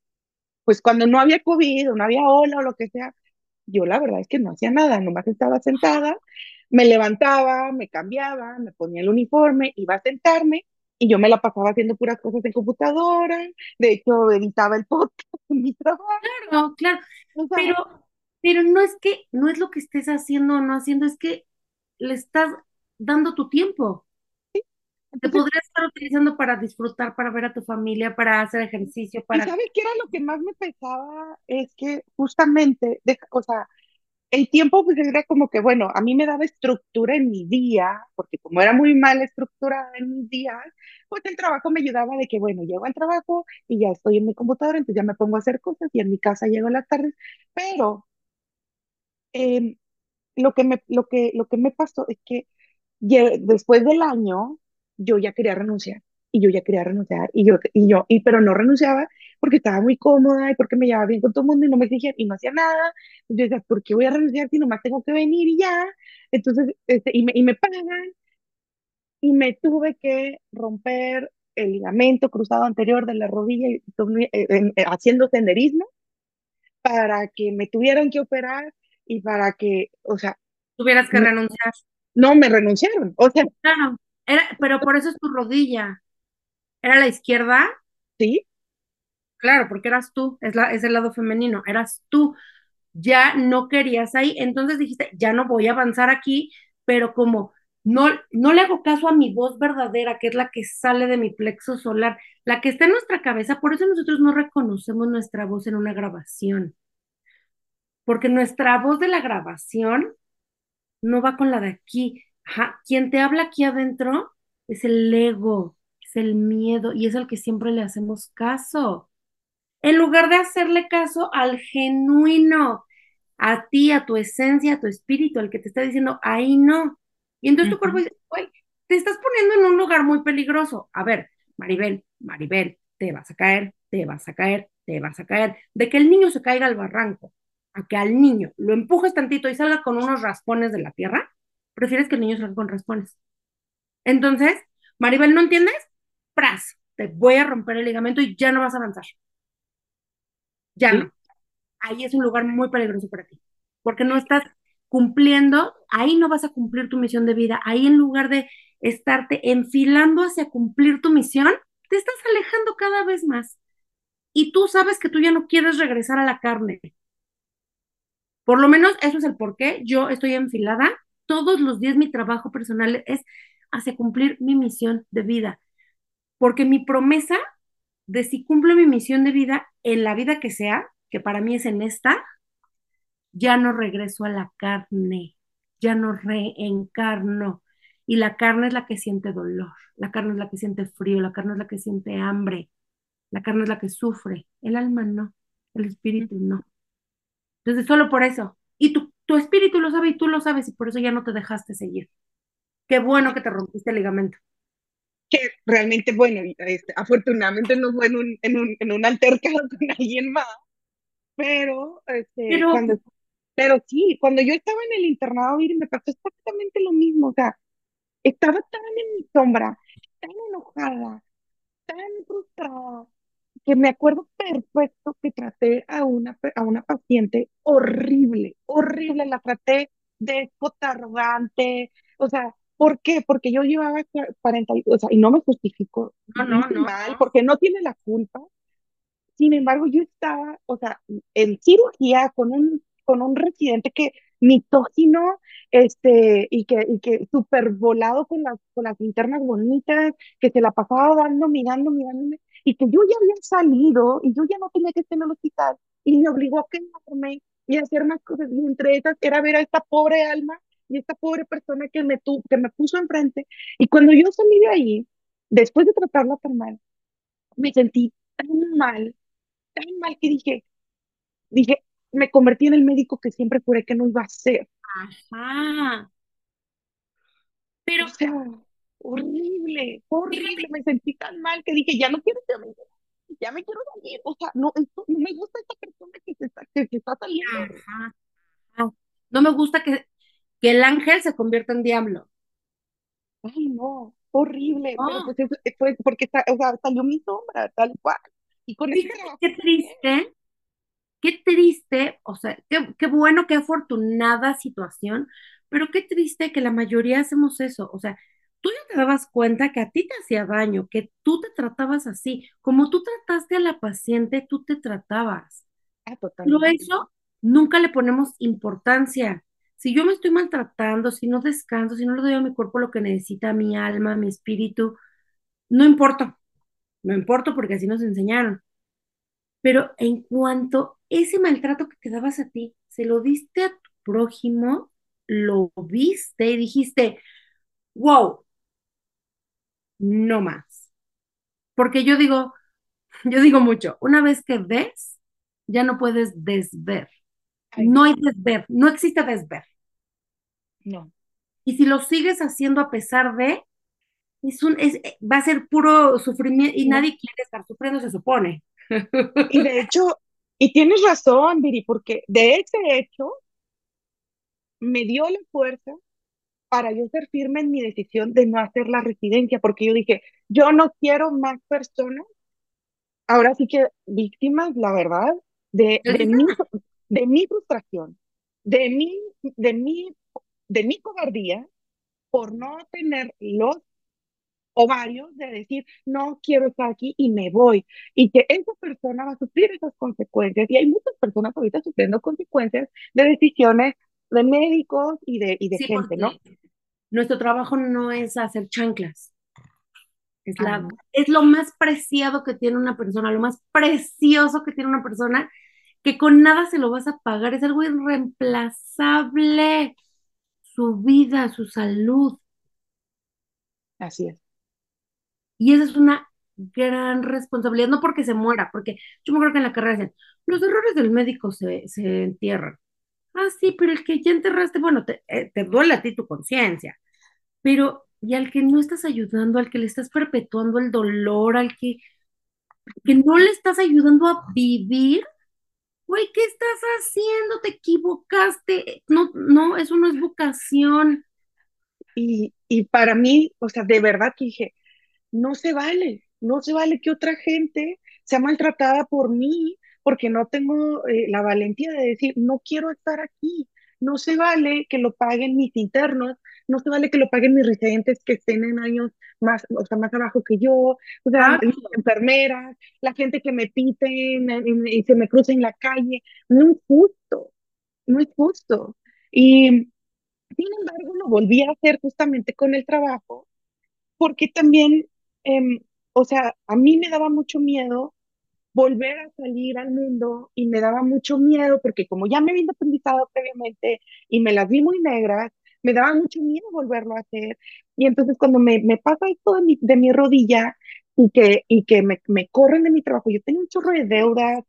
pues cuando no había COVID o no había ola o lo que sea, yo la verdad es que no hacía nada, nomás estaba sentada, me levantaba, me cambiaba, me ponía el uniforme, iba a sentarme y yo me la pasaba haciendo puras cosas en computadora, de hecho editaba el podcast en mi trabajo. Claro, claro, o sea, pero, pero no es que, no es lo que estés haciendo o no haciendo, es que le estás dando tu tiempo. Sí. Te podrías estar utilizando para disfrutar, para ver a tu familia, para hacer ejercicio, para... ¿Y sabes qué era lo que más me pesaba? Es que justamente, de, o sea, el tiempo pues era como que, bueno, a mí me daba estructura en mi día, porque como era muy mal estructurada en mis días, pues el trabajo me ayudaba de que, bueno, llego al trabajo y ya estoy en mi computadora, entonces ya me pongo a hacer cosas y en mi casa llego a las tardes, pero eh, lo, que me, lo, que, lo que me pasó es que después del año yo ya quería renunciar y yo ya quería renunciar y yo, y yo, y, pero no renunciaba porque estaba muy cómoda y porque me llevaba bien con todo el mundo y no me exigía y no hacía nada. Yo decía, ¿por qué voy a renunciar si nomás tengo que venir y ya? Entonces, este, y, me, y me pagan y me tuve que romper el ligamento cruzado anterior de la rodilla eh, eh, haciendo senderismo para que me tuvieran que operar y para que, o sea... Tuvieras que no, renunciar. No, me renunciaron, o sea... Claro, era, pero por eso es tu rodilla. ¿Era la izquierda? Sí. Claro, porque eras tú, es, la, es el lado femenino, eras tú. Ya no querías ahí, entonces dijiste, ya no voy a avanzar aquí, pero como no, no le hago caso a mi voz verdadera, que es la que sale de mi plexo solar, la que está en nuestra cabeza, por eso nosotros no reconocemos nuestra voz en una grabación, porque nuestra voz de la grabación no va con la de aquí. Ajá. Quien te habla aquí adentro es el ego, es el miedo y es el que siempre le hacemos caso. En lugar de hacerle caso al genuino, a ti, a tu esencia, a tu espíritu, al que te está diciendo, ahí no. Y entonces uh -huh. tu cuerpo dice, güey, te estás poniendo en un lugar muy peligroso. A ver, Maribel, Maribel, te vas a caer, te vas a caer, te vas a caer. De que el niño se caiga al barranco, a que al niño lo empujes tantito y salga con unos raspones de la tierra, prefieres que el niño salga con raspones. Entonces, Maribel, ¿no entiendes? Pras, te voy a romper el ligamento y ya no vas a avanzar. Ya ¿Sí? no. Ahí es un lugar muy peligroso para ti, porque no estás cumpliendo, ahí no vas a cumplir tu misión de vida, ahí en lugar de estarte enfilando hacia cumplir tu misión, te estás alejando cada vez más. Y tú sabes que tú ya no quieres regresar a la carne. Por lo menos eso es el por qué yo estoy enfilada. Todos los días mi trabajo personal es hacia cumplir mi misión de vida. Porque mi promesa de si cumplo mi misión de vida en la vida que sea, que para mí es en esta, ya no regreso a la carne, ya no reencarno. Y la carne es la que siente dolor, la carne es la que siente frío, la carne es la que siente hambre, la carne es la que sufre, el alma no, el espíritu no. Entonces, solo por eso. Y tu, tu espíritu lo sabe y tú lo sabes y por eso ya no te dejaste seguir. Qué bueno que te rompiste el ligamento. Que realmente, bueno, este, afortunadamente no fue en un, en un, en un altercado con alguien más, pero, este, pero, cuando, pero sí, cuando yo estaba en el internado, me pasó exactamente lo mismo, o sea, estaba tan en mi sombra, tan enojada, tan frustrada, que me acuerdo perfecto que traté a una, a una paciente horrible, horrible, la traté de arrogante, o sea, ¿por qué? Porque yo llevaba 40, o sea, y no me justifico, no, no, no, mal, porque no tiene la culpa. Sin embargo, yo estaba, o sea, en cirugía con un, con un residente que mitógino, este, y que, y que súper volado con las, con las linternas bonitas, que se la pasaba dando, mirando, mirándome, y que yo ya había salido y yo ya no tenía que estar en el hospital, y me obligó a quedarme y a hacer más cosas, y entre esas era ver a esta pobre alma y esta pobre persona que me, tu, que me puso enfrente, y cuando yo salí de ahí, después de tratarla tan mal, me sentí tan mal, tan mal que dije, dije, me convertí en el médico que siempre juré que no iba a ser. Ajá. Pero, O sea, horrible, horrible, me sentí tan mal que dije, ya no quiero ser médico, ya me quiero salir, o sea, no, esto, no me gusta esta persona que se está, que, que está saliendo. ajá. No me gusta que, que el ángel se convierta en diablo. Ay, no, horrible, pero pues eso fue porque sa- o sea, salió mi sombra, tal cual. Y con Fíjate trabajo qué triste, qué triste, o sea, qué, qué bueno, qué afortunada situación, pero qué triste que la mayoría hacemos eso. O sea, tú ya te dabas cuenta que a ti te hacía daño, que tú te tratabas así, como tú trataste a la paciente, tú te tratabas. Ah, Pero eso nunca le ponemos importancia. Si yo me estoy maltratando, si no descanso, si no le doy a mi cuerpo lo que necesita, mi alma, mi espíritu, no importa, no importa porque así nos enseñaron. Pero en cuanto ese maltrato que te dabas a ti, se lo diste a tu prójimo, lo viste y dijiste, wow, no más. Porque yo digo, yo digo mucho, una vez que ves, ya no puedes desver. No no, hay desver, no existe desver. no. Y si lo sigues haciendo a pesar de, es un, es, va a ser puro sufrimiento y no. nadie quiere estar sufriendo, se supone. Y de hecho, y tienes razón, Viri, porque de ese hecho me dio la fuerza para yo ser firme en mi decisión de no hacer la residencia, porque yo dije, yo no quiero más personas, ahora sí que víctimas, la verdad, de, mi, de mi frustración, de mi, de mi, de mi cobardía por no tener los ovarios de decir, no quiero estar aquí y me voy, y que esa persona va a sufrir esas consecuencias. Y hay muchas personas ahorita sufriendo consecuencias de decisiones de médicos y de, y de Sí, gente, ¿no? nuestro trabajo no es hacer chanclas, es la, no. es lo más preciado que tiene una persona, lo más precioso que tiene una persona, que con nada se lo vas a pagar, es algo irreemplazable, su vida, su salud. Así es. Y esa es una gran responsabilidad, no porque se muera, porque yo me acuerdo que en la carrera decían, los errores del médico se, se entierran. Ah, sí, pero el que ya enterraste, bueno, te, eh, te duele a ti tu conciencia, pero y al que no estás ayudando, al que le estás perpetuando el dolor, al que, que no le estás ayudando a vivir, güey, ¿qué estás haciendo? Te equivocaste. No, no, eso no es vocación. Y, y para mí, o sea, de verdad que dije, no se vale, no se vale que otra gente sea maltratada por mí porque no tengo eh, la valentía de decir, no quiero estar aquí. No se vale que lo paguen mis internos, no se vale que lo paguen mis residentes que estén en años más, o sea, más abajo que yo, o sea, mis Exacto. enfermeras, la gente que me piten y se me cruza en la calle. No es justo, no es justo. Y sin embargo, lo volví a hacer justamente con el trabajo porque también, em, o sea, a mí me daba mucho miedo volver a salir al mundo y me daba mucho miedo porque como ya me había independizado previamente y me las vi muy negras, me daba mucho miedo volverlo a hacer. Y entonces cuando me, me pasa esto de mi, de mi rodilla y que, y que me, me corren de mi trabajo, yo tengo un chorro de deudas,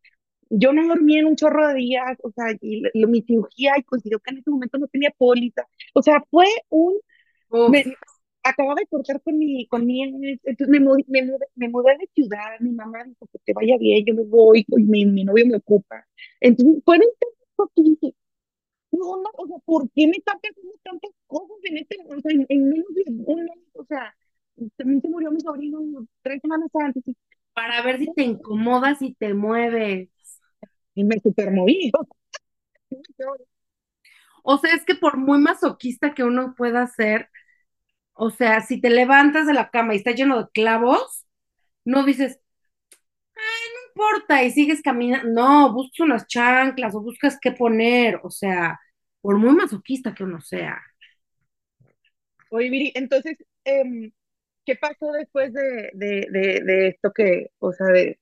yo no dormí en un chorro de días, o sea, y, lo- mi cirugía y coincidió que en ese momento no tenía póliza. O sea, fue un me acababa de cortar con mi, con mi entonces me, mudé, me, mudé, me mudé de ciudad, mi mamá dijo que te vaya bien, yo me voy, y mi, mi novio me ocupa. Entonces, fueron tantas cosas que dije, no, no, o sea, ¿por qué me están pasando tantas cosas en este, o sea, en, en menos de un mes? O sea, también se murió mi sobrino tres semanas antes y, para ver si te incomodas y te mueves. y me supermoví. O sea, es que por muy masoquista que uno pueda ser, o sea, si te levantas de la cama y está lleno de clavos, no dices, no importa, y sigues caminando, no, buscas unas chanclas o buscas qué poner, o sea, por muy masoquista que uno sea. Oye, Viri, entonces, em, ¿qué pasó después de, de, de, de esto que, o sea, de,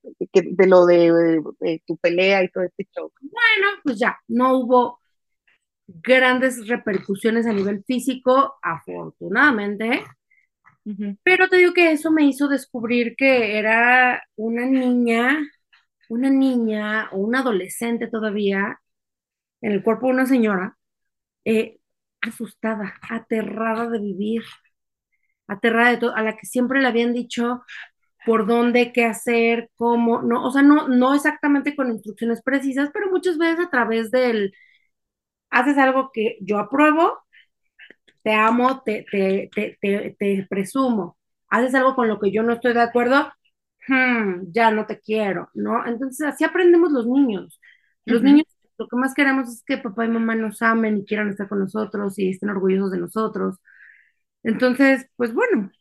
lo de, de tu pelea y todo este show? Bueno, pues ya, no hubo grandes repercusiones a nivel físico, afortunadamente, pero te digo que eso me hizo descubrir que era una niña, una niña o una adolescente todavía en el cuerpo de una señora, eh, asustada, aterrada de vivir, aterrada de todo, a la que siempre le habían dicho por dónde, qué hacer, cómo, no, o sea, no, no exactamente con instrucciones precisas, pero muchas veces a través del, haces algo que yo apruebo, te amo, te, te, te, te, presumo, haces algo con lo que yo no estoy de acuerdo, hmm, ya no te quiero, ¿no? Entonces así aprendemos los niños. Los niños lo que más queremos es que papá y mamá nos amen y quieran estar con nosotros y estén orgullosos de nosotros. Entonces, pues bueno,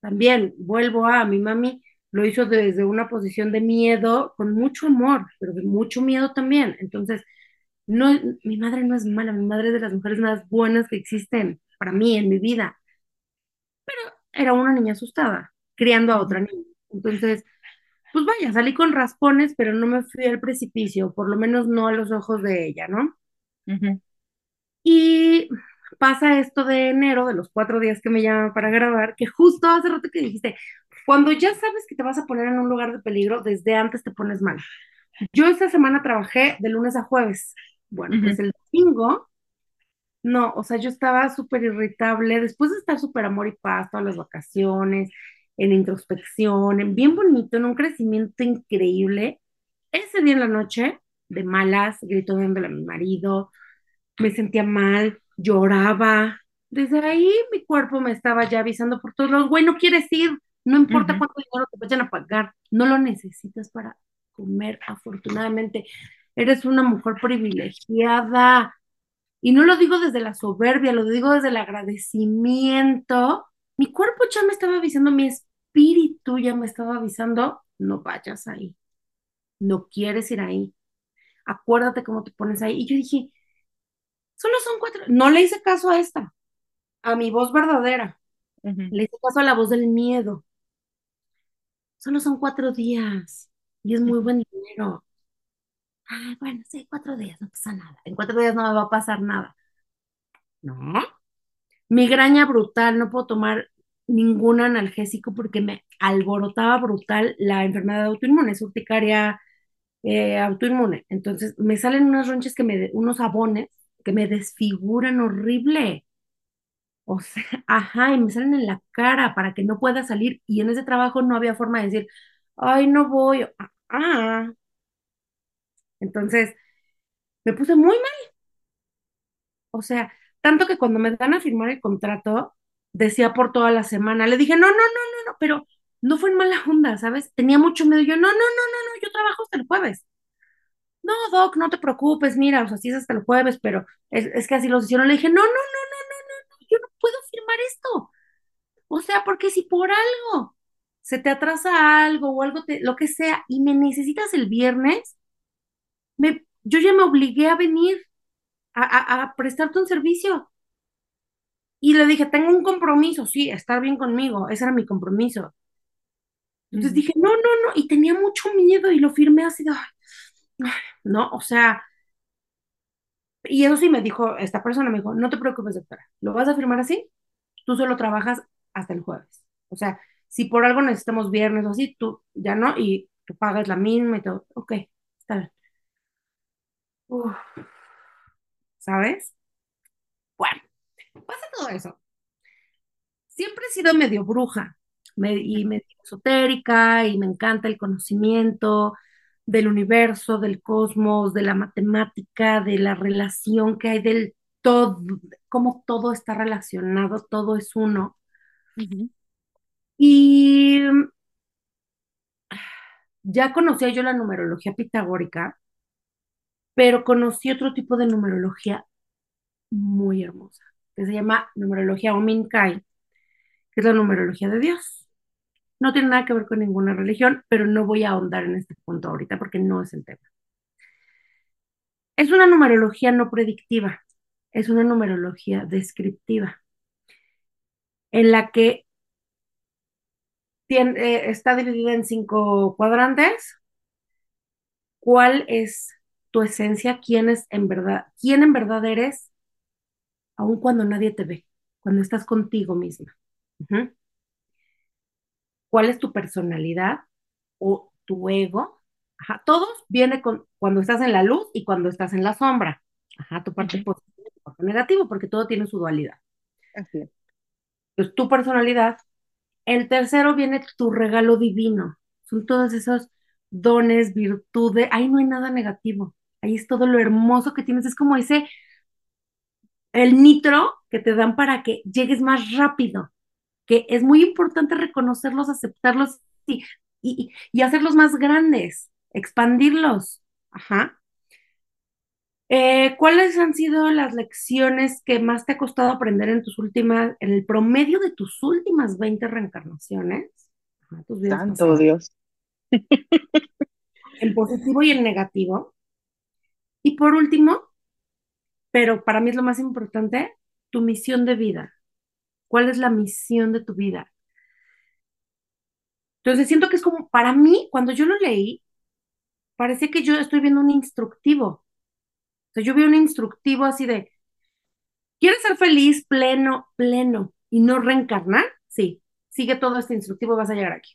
también vuelvo a mi mami, lo hizo desde una posición de miedo, con mucho amor, pero de mucho miedo también. Entonces, no, mi madre no es mala, mi madre es de las mujeres más buenas que existen para mí en mi vida. Era una niña asustada, criando a otra niña. Entonces, pues vaya, salí con raspones, pero no me fui al precipicio, por lo menos no a los ojos de ella, ¿no? Y pasa esto de enero, de los cuatro días que me llaman para grabar, que justo hace rato que dijiste, cuando ya sabes que te vas a poner en un lugar de peligro, desde antes te pones mal. Yo esta semana trabajé de lunes a jueves. Bueno, pues el domingo, no, o sea, yo estaba súper irritable, después de estar súper amor y paz todas las vacaciones, en introspección, en bien bonito, en un crecimiento increíble. Ese día en la noche, de malas, grito viéndole a mi marido, me sentía mal, lloraba. Desde ahí mi cuerpo me estaba ya avisando por todos lados, güey, no quieres ir, no importa cuánto dinero te vayan a pagar, no lo necesitas para comer, afortunadamente. Eres una mujer privilegiada. Y no lo digo desde la soberbia, lo digo desde el agradecimiento. Mi cuerpo ya me estaba avisando, mi espíritu ya me estaba avisando, no vayas ahí, no quieres ir ahí, acuérdate cómo te pones ahí. Y yo dije, Solo son cuatro. No le hice caso a esta, a mi voz verdadera. Le hice caso a la voz del miedo. Solo son cuatro días y es muy buen dinero. Ay, bueno, sí, cuatro días, no pasa nada. En cuatro días no me va a pasar nada. No. Migraña brutal, no puedo tomar ningún analgésico porque me alborotaba brutal la enfermedad autoinmune, es urticaria eh, autoinmune. Entonces me salen unas ronchas que me, unos abones que me desfiguran horrible. O sea, ajá, y me salen en la cara para que no pueda salir. Y en ese trabajo no había forma de decir, ay, no voy. Ah, ah. Entonces, me puse muy mal. O sea, tanto que cuando me dan a firmar el contrato, decía por toda la semana. Le dije, no, no, no, no, no, pero no fue en mala onda, ¿sabes? Tenía mucho miedo. Yo, no, no, no, no, no, yo trabajo hasta el jueves. No, Doc, no te preocupes, mira, o sea, sí es hasta el jueves, pero es, es que así lo hicieron. Le dije, no, no, no, no, no, no, yo no puedo firmar esto. O sea, porque si por algo se te atrasa algo o algo, te- lo que sea, y me necesitas el viernes, me, yo ya me obligué a venir a, a, a prestarte un servicio. Y le dije, tengo un compromiso, sí, estar bien conmigo, ese era mi compromiso. Entonces dije, no, no, no, y tenía mucho miedo y lo firmé así de, ay, no, o sea, y eso sí me dijo, esta persona me dijo, no te preocupes, doctora, ¿lo vas a firmar así? Tú solo trabajas hasta el jueves. O sea, si por algo necesitamos viernes o así, tú ya no, y tú pagas la misma y todo. Ok, está bien. Uf, ¿sabes? Bueno, pasa todo eso. Siempre he sido medio bruja me- y medio esotérica y me encanta el conocimiento del universo, del cosmos, de la matemática, de la relación que hay del todo, cómo todo está relacionado, todo es uno. Y ya conocía yo la numerología pitagórica, pero conocí otro tipo de numerología muy hermosa, que se llama numerología Ominkai, que es la numerología de Dios. No tiene nada que ver con ninguna religión, pero no voy a ahondar en este punto ahorita porque no es el tema. Es una numerología no predictiva. es una numerología descriptiva, en la que tiene, eh, está dividida en cinco cuadrantes. ¿Cuál es tu esencia? ¿Quién es en verdad? ¿Quién en verdad eres? Aun cuando nadie te ve, cuando estás contigo misma. ¿Cuál es tu personalidad o tu ego? Ajá, todos viene con cuando estás en la luz y cuando estás en la sombra. Ajá, tu parte positiva y tu parte negativa, porque todo tiene su dualidad. Así es. Entonces, tu personalidad. El tercero viene tu regalo divino. Son todos esos dones, virtudes. Ahí no hay nada negativo. Ahí es todo lo hermoso que tienes. Es como ese, el nitro que te dan para que llegues más rápido. Que es muy importante reconocerlos, aceptarlos y, y, y hacerlos más grandes, expandirlos. Ajá. Eh, ¿cuáles han sido las lecciones que más te ha costado aprender en tus últimas, en el promedio de tus últimas 20 reencarnaciones? Ajá, tus pasadas. Dios. En positivo y en negativo. Y por último, pero para mí es lo más importante, tu misión de vida. ¿Cuál es la misión de tu vida? Entonces siento que es como, para mí, cuando yo lo leí, parecía que yo estoy viendo un instructivo. O sea, yo vi un instructivo así de, ¿quieres ser feliz, pleno, pleno y no reencarnar? Sí, sigue todo este instructivo, vas a llegar aquí.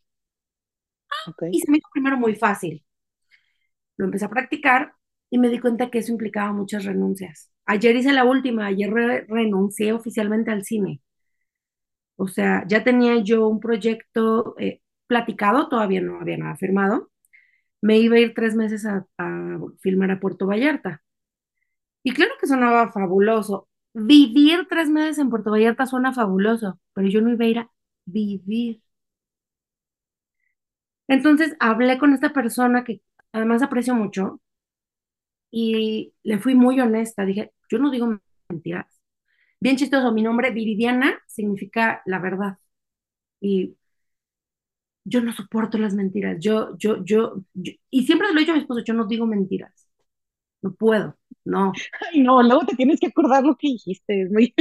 Y se me hizo primero muy fácil. Lo empecé a practicar y me di cuenta que eso implicaba muchas renuncias. Ayer hice la última, ayer re- renuncié oficialmente al cine. O sea, ya tenía yo un proyecto eh, platicado, todavía no había nada firmado. Me iba a ir tres meses a, a filmar a Puerto Vallarta. Y claro que sonaba fabuloso. Vivir tres meses en Puerto Vallarta suena fabuloso, pero yo no iba a ir a vivir. Entonces hablé con esta persona que además aprecio mucho y le fui muy honesta. Dije, yo no digo mentiras. Bien chistoso, mi nombre Viridiana significa la verdad. Y yo no soporto las mentiras. Yo, yo, yo, yo- y siempre se lo he dicho a mi esposo, yo no digo mentiras. No puedo, no. Ay, no, luego te tienes que acordar lo que dijiste. Es muy,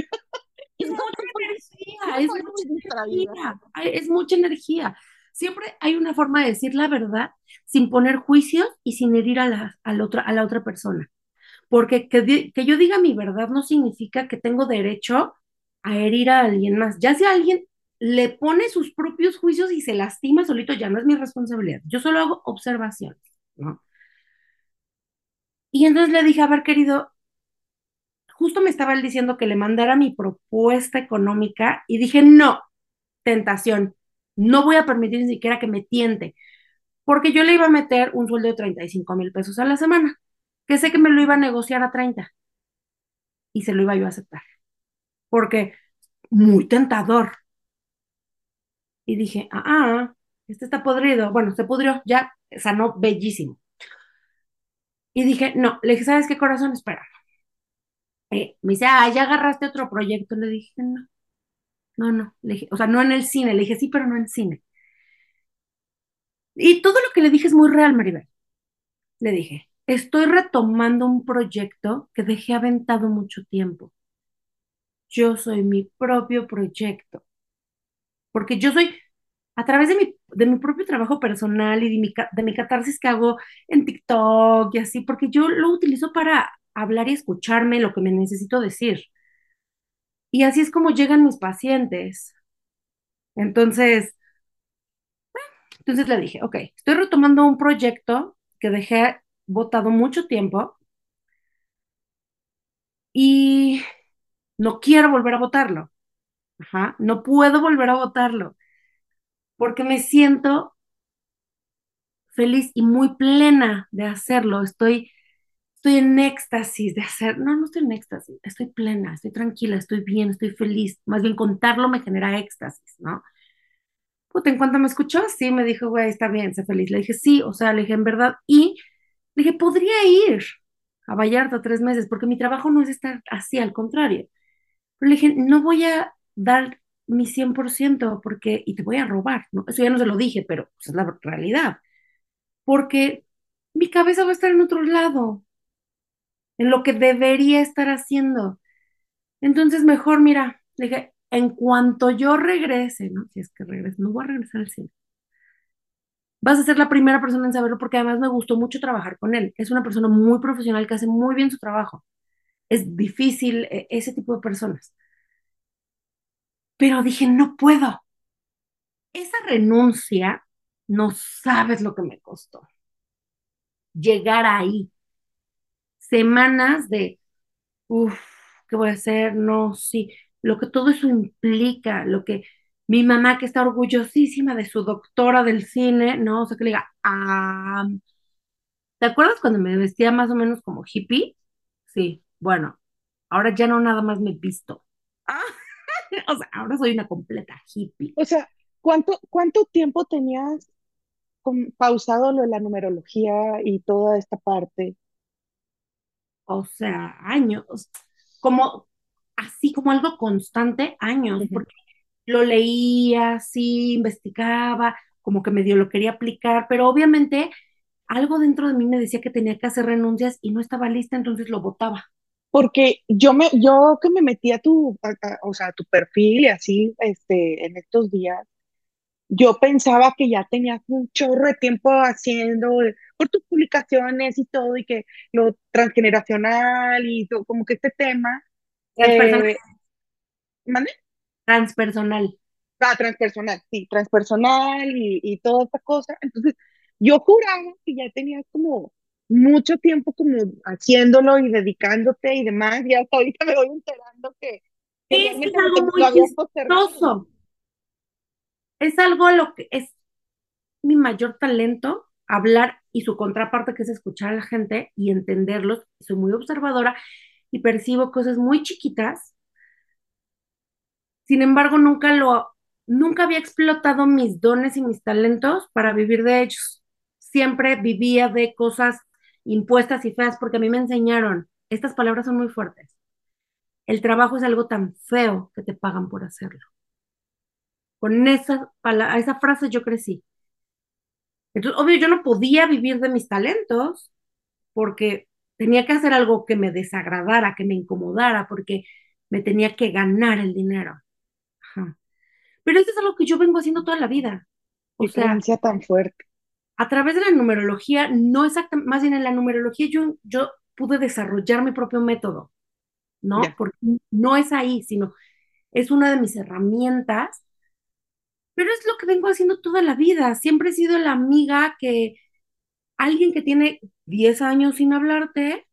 Es mucha energía, es mucha energía, es mucha energía. Siempre hay una forma de decir la verdad sin poner juicios y sin herir a la, otra, a la otra persona. Porque que, que yo diga mi verdad no significa que tengo derecho a herir a alguien más. Ya si alguien le pone sus propios juicios y se lastima solito, ya no es mi responsabilidad. Yo solo hago observaciones, ¿no? Y entonces le dije, a ver, querido, justo me estaba él diciendo que le mandara mi propuesta económica y dije, no, tentación, no voy a permitir ni siquiera que me tiente, porque yo le iba a meter un sueldo de 35 mil pesos a la semana, que sé que me lo iba a negociar a 30 y se lo iba yo a aceptar, porque muy tentador. Y dije, ah, ah, este está podrido. Bueno, se pudrió, ya sanó bellísimo. Y dije, no, le dije, ¿sabes qué corazón? Espera. Eh, me dice, ah, ya agarraste otro proyecto. Le dije, no, no, no. Le dije, o sea, no en el cine. Le dije, sí, pero no en cine. Y todo lo que le dije es muy real, Maribel. Le dije, estoy retomando un proyecto que dejé aventado mucho tiempo. Yo soy mi propio proyecto, porque yo soy, a través de mi, de mi propio trabajo personal y de mi, de mi catarsis que hago en TikTok y así, porque yo lo utilizo para hablar y escucharme lo que me necesito decir. Y así es como llegan mis pacientes. Entonces, entonces le dije, ok, estoy retomando un proyecto que dejé botado mucho tiempo y no quiero volver a votarlo. No puedo volver a votarlo porque me siento feliz y muy plena de hacerlo. Estoy, estoy en éxtasis de hacer. No, no estoy en éxtasis, estoy plena, estoy tranquila, estoy bien, estoy feliz. Más bien contarlo me genera éxtasis, ¿no? Puta, en cuanto me escuchó, sí, me dijo, güey, está bien, sé feliz. Le dije, sí, o sea, le dije, en verdad. Y le dije, podría ir a Vallarta tres meses porque mi trabajo no es estar así, al contrario. Pero le dije, no voy a dar mi 100% porque, y te voy a robar, ¿no? Eso ya no se lo dije, pero pues, es la realidad. Porque mi cabeza va a estar en otro lado, en lo que debería estar haciendo. Entonces, mejor, mira, dije, en cuanto yo regrese, ¿no? Si es que regrese, no voy a regresar al cine. Vas a ser la primera persona en saberlo porque además me gustó mucho trabajar con él. Es una persona muy profesional que hace muy bien su trabajo. Es difícil eh, ese tipo de personas. Pero dije, no puedo. Esa renuncia, no sabes lo que me costó. Llegar ahí. Semanas de, uff, ¿qué voy a hacer? No, sí. Lo que todo eso implica, lo que mi mamá que está orgullosísima de su doctora del cine, ¿no? O sea, que le diga, ah, ¿te acuerdas cuando me vestía más o menos como hippie? Sí, bueno, ahora ya no nada más me visto. Ah, o sea, ahora soy una completa hippie. O sea, ¿cuánto, cuánto tiempo tenías pausado lo de la numerología y toda esta parte? O sea, años, como así como algo constante, años, porque lo leía, sí, investigaba, como que medio lo quería aplicar, pero obviamente algo dentro de mí me decía que tenía que hacer renuncias y no estaba lista, entonces lo botaba. Porque yo me, yo que me metí a tu, a- a- o sea, a tu perfil y así, este, en estos días, yo pensaba que ya tenías un chorro de tiempo haciendo por tus publicaciones y todo, y que lo transgeneracional y todo, como que este tema, Transpersonal, eh, ¿mande? transpersonal. Ah, transpersonal, sí, transpersonal y, y toda esta cosa. Entonces, yo juraba que ya tenías como mucho tiempo como haciéndolo y dedicándote y demás, y hasta ahorita me voy enterando que, es algo muy chistoso. Es algo lo que es mi mayor talento, hablar y su contraparte que es escuchar a la gente y entenderlos. Soy muy observadora y percibo cosas muy chiquitas. Sin embargo, nunca lo, nunca había explotado mis dones y mis talentos para vivir de ellos. Siempre vivía de cosas impuestas y feas porque a mí me enseñaron, estas palabras son muy fuertes. El trabajo es algo tan feo que te pagan por hacerlo. Con esa, esa frase yo crecí. Entonces, obvio, yo no podía vivir de mis talentos porque tenía que hacer algo que me desagradara, que me incomodara, porque me tenía que ganar el dinero. Ajá. Pero eso es algo que yo vengo haciendo toda la vida. O sea, tan fuerte. a través de la numerología, no exactamente, más bien en la numerología yo, yo pude desarrollar mi propio método, ¿no? Ya. Porque no es ahí, sino es una de mis herramientas, pero es lo que vengo haciendo toda la vida. Siempre he sido la amiga que alguien que tiene 10 años sin hablarte,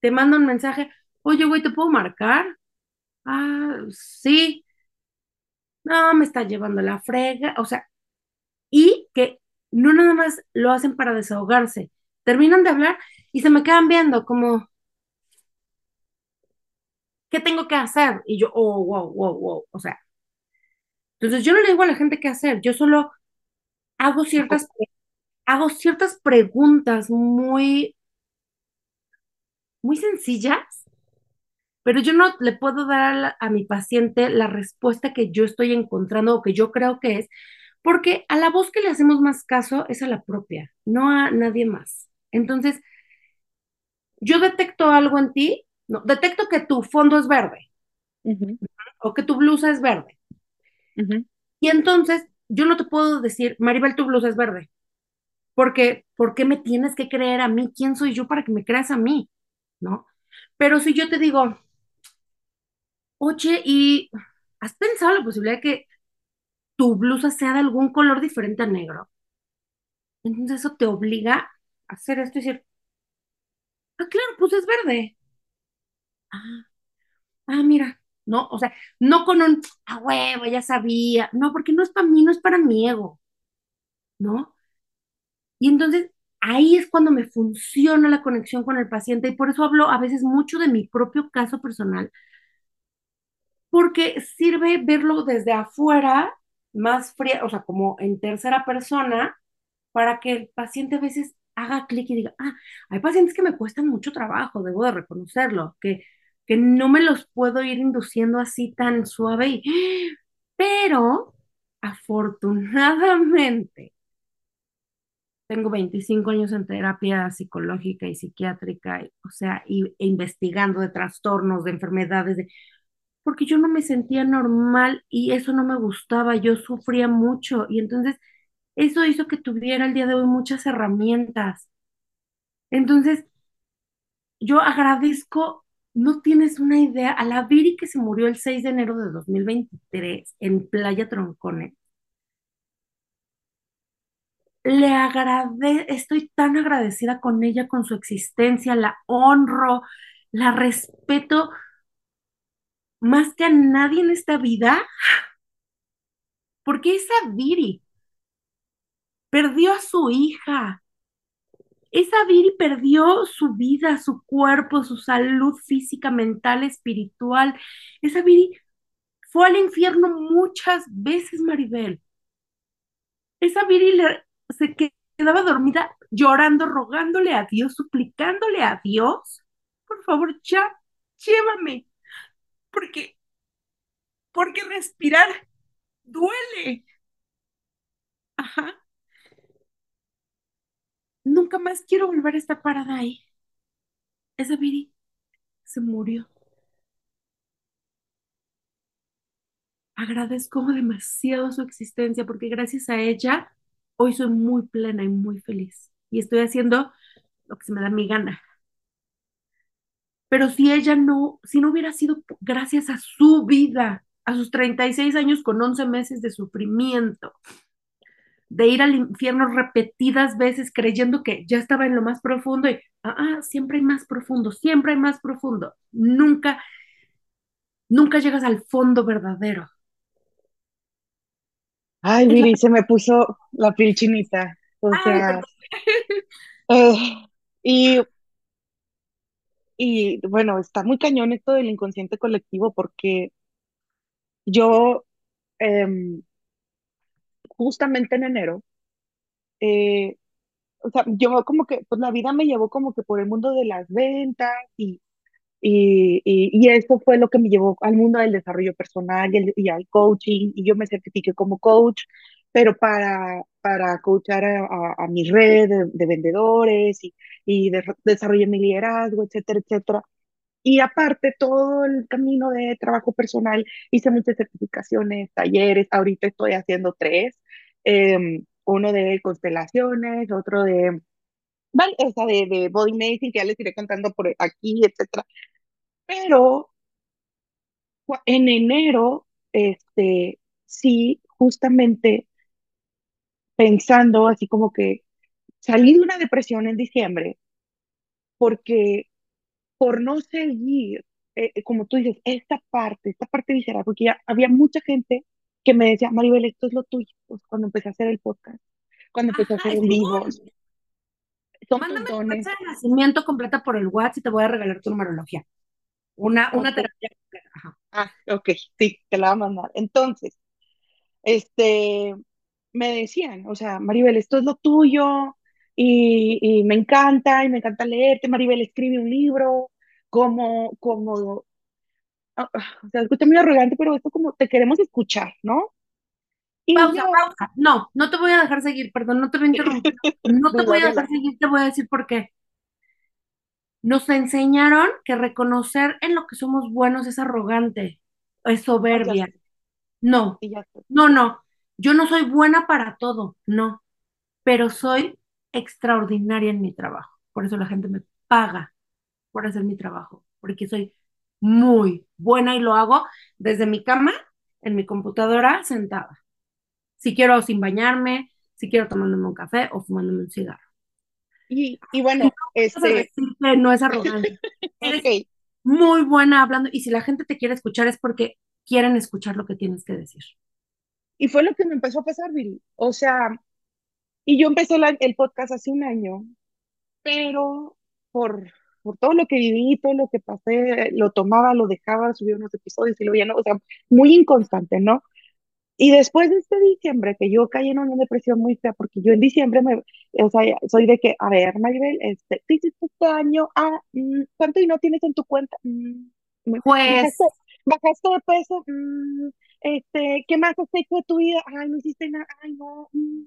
te manda un mensaje, oye, güey, ¿te puedo marcar? Ah, sí, no, me está llevando la frega, o sea, y que no nada más lo hacen para desahogarse, terminan de hablar y se me quedan viendo como, ¿qué tengo que hacer? Y yo, oh, wow, wow, wow, o sea, entonces yo no le digo a la gente qué hacer, yo solo hago ciertas, hago ciertas preguntas muy, muy sencillas, pero yo no le puedo dar a, la- a mi paciente la respuesta que yo estoy encontrando o que yo creo que es, porque a la voz que le hacemos más caso es a la propia, no a nadie más. Entonces, yo detecto algo en ti, no, detecto que tu fondo es verde o que tu blusa es verde. Y entonces yo no te puedo decir, Maribel, tu blusa es verde, porque ¿por qué me tienes que creer a mí? ¿Quién soy yo para que me creas a mí? ¿No? Pero si yo te digo, oye, ¿y has pensado la posibilidad de que tu blusa sea de algún color diferente a negro? Entonces eso te obliga a hacer esto y decir, ah, claro, pues es verde. Ah, ah, mira, no, o sea, no con un, ah, huevo, ya sabía, no, porque no es para mí, no es para mi ego, ¿no? Y entonces ahí es cuando me funciona la conexión con el paciente y por eso hablo a veces mucho de mi propio caso personal, porque sirve verlo desde afuera, más fría, o sea, como en tercera persona, para que el paciente a veces haga clic y diga, ah, hay pacientes que me cuestan mucho trabajo, debo de reconocerlo, que, que no me los puedo ir induciendo así tan suave y, pero afortunadamente Tengo 25 años en terapia psicológica y psiquiátrica, y- o sea, y, investigando de trastornos, de enfermedades, de, porque yo no me sentía normal y eso no me gustaba, yo sufría mucho y entonces eso hizo que tuviera el día de hoy muchas herramientas. Entonces, yo agradezco, no tienes una idea, a la Viri que se murió el 6 de enero de 2023 en Playa Troncones. Le agradezco, estoy tan agradecida con ella, con su existencia, la honro, la respeto más que a nadie en esta vida, porque esa Viri perdió a su hija, esa Viri perdió su vida, su cuerpo, su salud física, mental, espiritual. Esa Viri fue al infierno muchas veces, Maribel. Esa Viri se quedaba dormida llorando, rogándole a Dios, suplicándole a Dios, por favor, ya, llévame, porque, porque respirar duele. Ajá. Nunca más quiero volver a estar parada ahí. Esa Viri se murió. Agradezco demasiado su existencia porque gracias a ella hoy soy muy plena y muy feliz y estoy haciendo lo que se me da mi gana. Pero si ella no, si no hubiera sido gracias a su vida, a sus 36 años con 11 meses de sufrimiento, de ir al infierno repetidas veces creyendo que ya estaba en lo más profundo y, ah, ah, siempre hay más profundo, siempre hay más profundo. Nunca, nunca llegas al fondo verdadero. Ay, Es la- Viri, se me puso la piel chinita. O Ay, sea, eh, y, y bueno, está muy cañón esto del inconsciente colectivo porque yo em, justamente en enero, eh, o sea, yo como que, pues la vida me llevó como que por el mundo de las ventas y, y, y, y eso fue lo que me llevó al mundo del desarrollo personal y, al coaching y yo me certifiqué como coach, pero para, para coachar a, a, a mi red de, de vendedores y, y de- mi liderazgo, etcétera, etcétera. Y aparte, todo el camino de trabajo personal, hice muchas certificaciones, talleres, ahorita estoy haciendo tres, eh, uno de constelaciones, otro de, vale, o sea, de, de body mapping, que ya les iré contando por aquí, etcétera. Pero en enero, este, sí, justamente pensando así como que salí de una depresión en diciembre, porque por no seguir, eh, como tú dices, esta parte, esta parte visceral, porque ya había mucha gente que me decía, Maribel, esto es lo tuyo, pues, cuando empecé a hacer el podcast, cuando empecé a hacer vivos, son Mándame tu fecha de nacimiento completa por el WhatsApp y te voy a regalar tu numerología. Una, una terapia completa. Ajá. Ah, ok, sí, te la voy a mandar. Entonces, este, me decían, o sea, Maribel, esto es lo tuyo y, y me encanta y me encanta leerte, Maribel, escribe un libro, como, como, o sea, escucha muy arrogante, pero esto como te queremos escuchar, ¿no? Y Pausa, yo, pausa. No, no te voy a dejar seguir, perdón, no te voy a interrumpir. No te voy a dejar seguir, te voy a decir por qué. Nos enseñaron que reconocer en lo que somos buenos es arrogante, es Ah, soberbia. No, no, no. Yo no soy buena para todo, no, pero soy extraordinaria en mi trabajo. Por eso la gente me paga por hacer mi trabajo, porque soy muy buena y lo hago desde mi cama, en mi computadora, sentada. Si quiero sin bañarme, si quiero tomándome un café o fumándome un cigarro. Y, y Y no bueno, este, no es. Eres ok, muy buena hablando y si la gente te quiere escuchar es porque quieren escuchar lo que tienes que decir. y fue lo que me empezó a pasar, Viri. O sea, y yo empecé la- el podcast hace un año, pero por, por todo lo que viví, todo lo que pasé, lo tomaba, lo dejaba, subía unos episodios y lo ya no, o sea, muy inconstante, ¿no? Y después de este diciembre, que yo caí en una depresión muy fea, porque yo en diciembre me, o sea, soy de que, a ver, Maribel, este, ¿qué hiciste este año? Ah, mm, ¿cuánto dinero tienes en tu cuenta? ¿bajaste, Pues, bajaste de peso? Mm, este, ¿qué más has hecho de tu vida? Ay, no hiciste nada, ay, no. mm.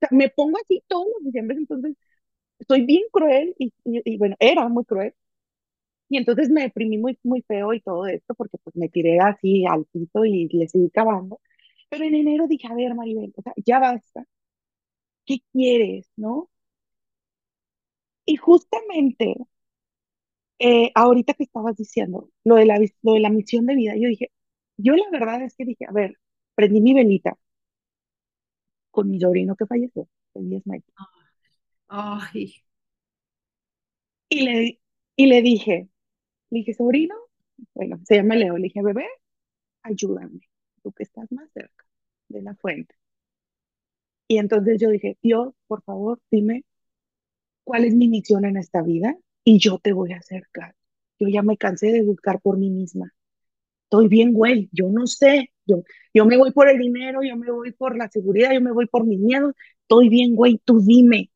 sea, me pongo así todos los diciembre, entonces soy bien cruel y, y, y bueno, era muy cruel. Y entonces me deprimí muy, muy feo y todo esto porque pues me tiré así al piso y le seguí cavando. Pero en enero dije, a ver, Maribel, o sea, ya basta. ¿Qué quieres, no? Y justamente eh, ahorita que estabas diciendo lo de la, lo de la misión de vida, yo dije, yo la verdad es que dije, a ver, prendí mi velita con mi sobrino que falleció, el 10 de mayo, Ay, y le, y le dije, le dije, sobrino, bueno, se llama Leo, le dije, bebé, ayúdame, tú que estás más cerca de la fuente. Y entonces yo dije, Dios, por favor, dime cuál es mi misión en esta vida y yo te voy a acercar. Yo ya me cansé de buscar por mí misma. Estoy bien, güey, yo no sé. Yo, yo me voy por el dinero, yo me voy por la seguridad, yo me voy por mis miedos. Estoy bien, güey, tú dime.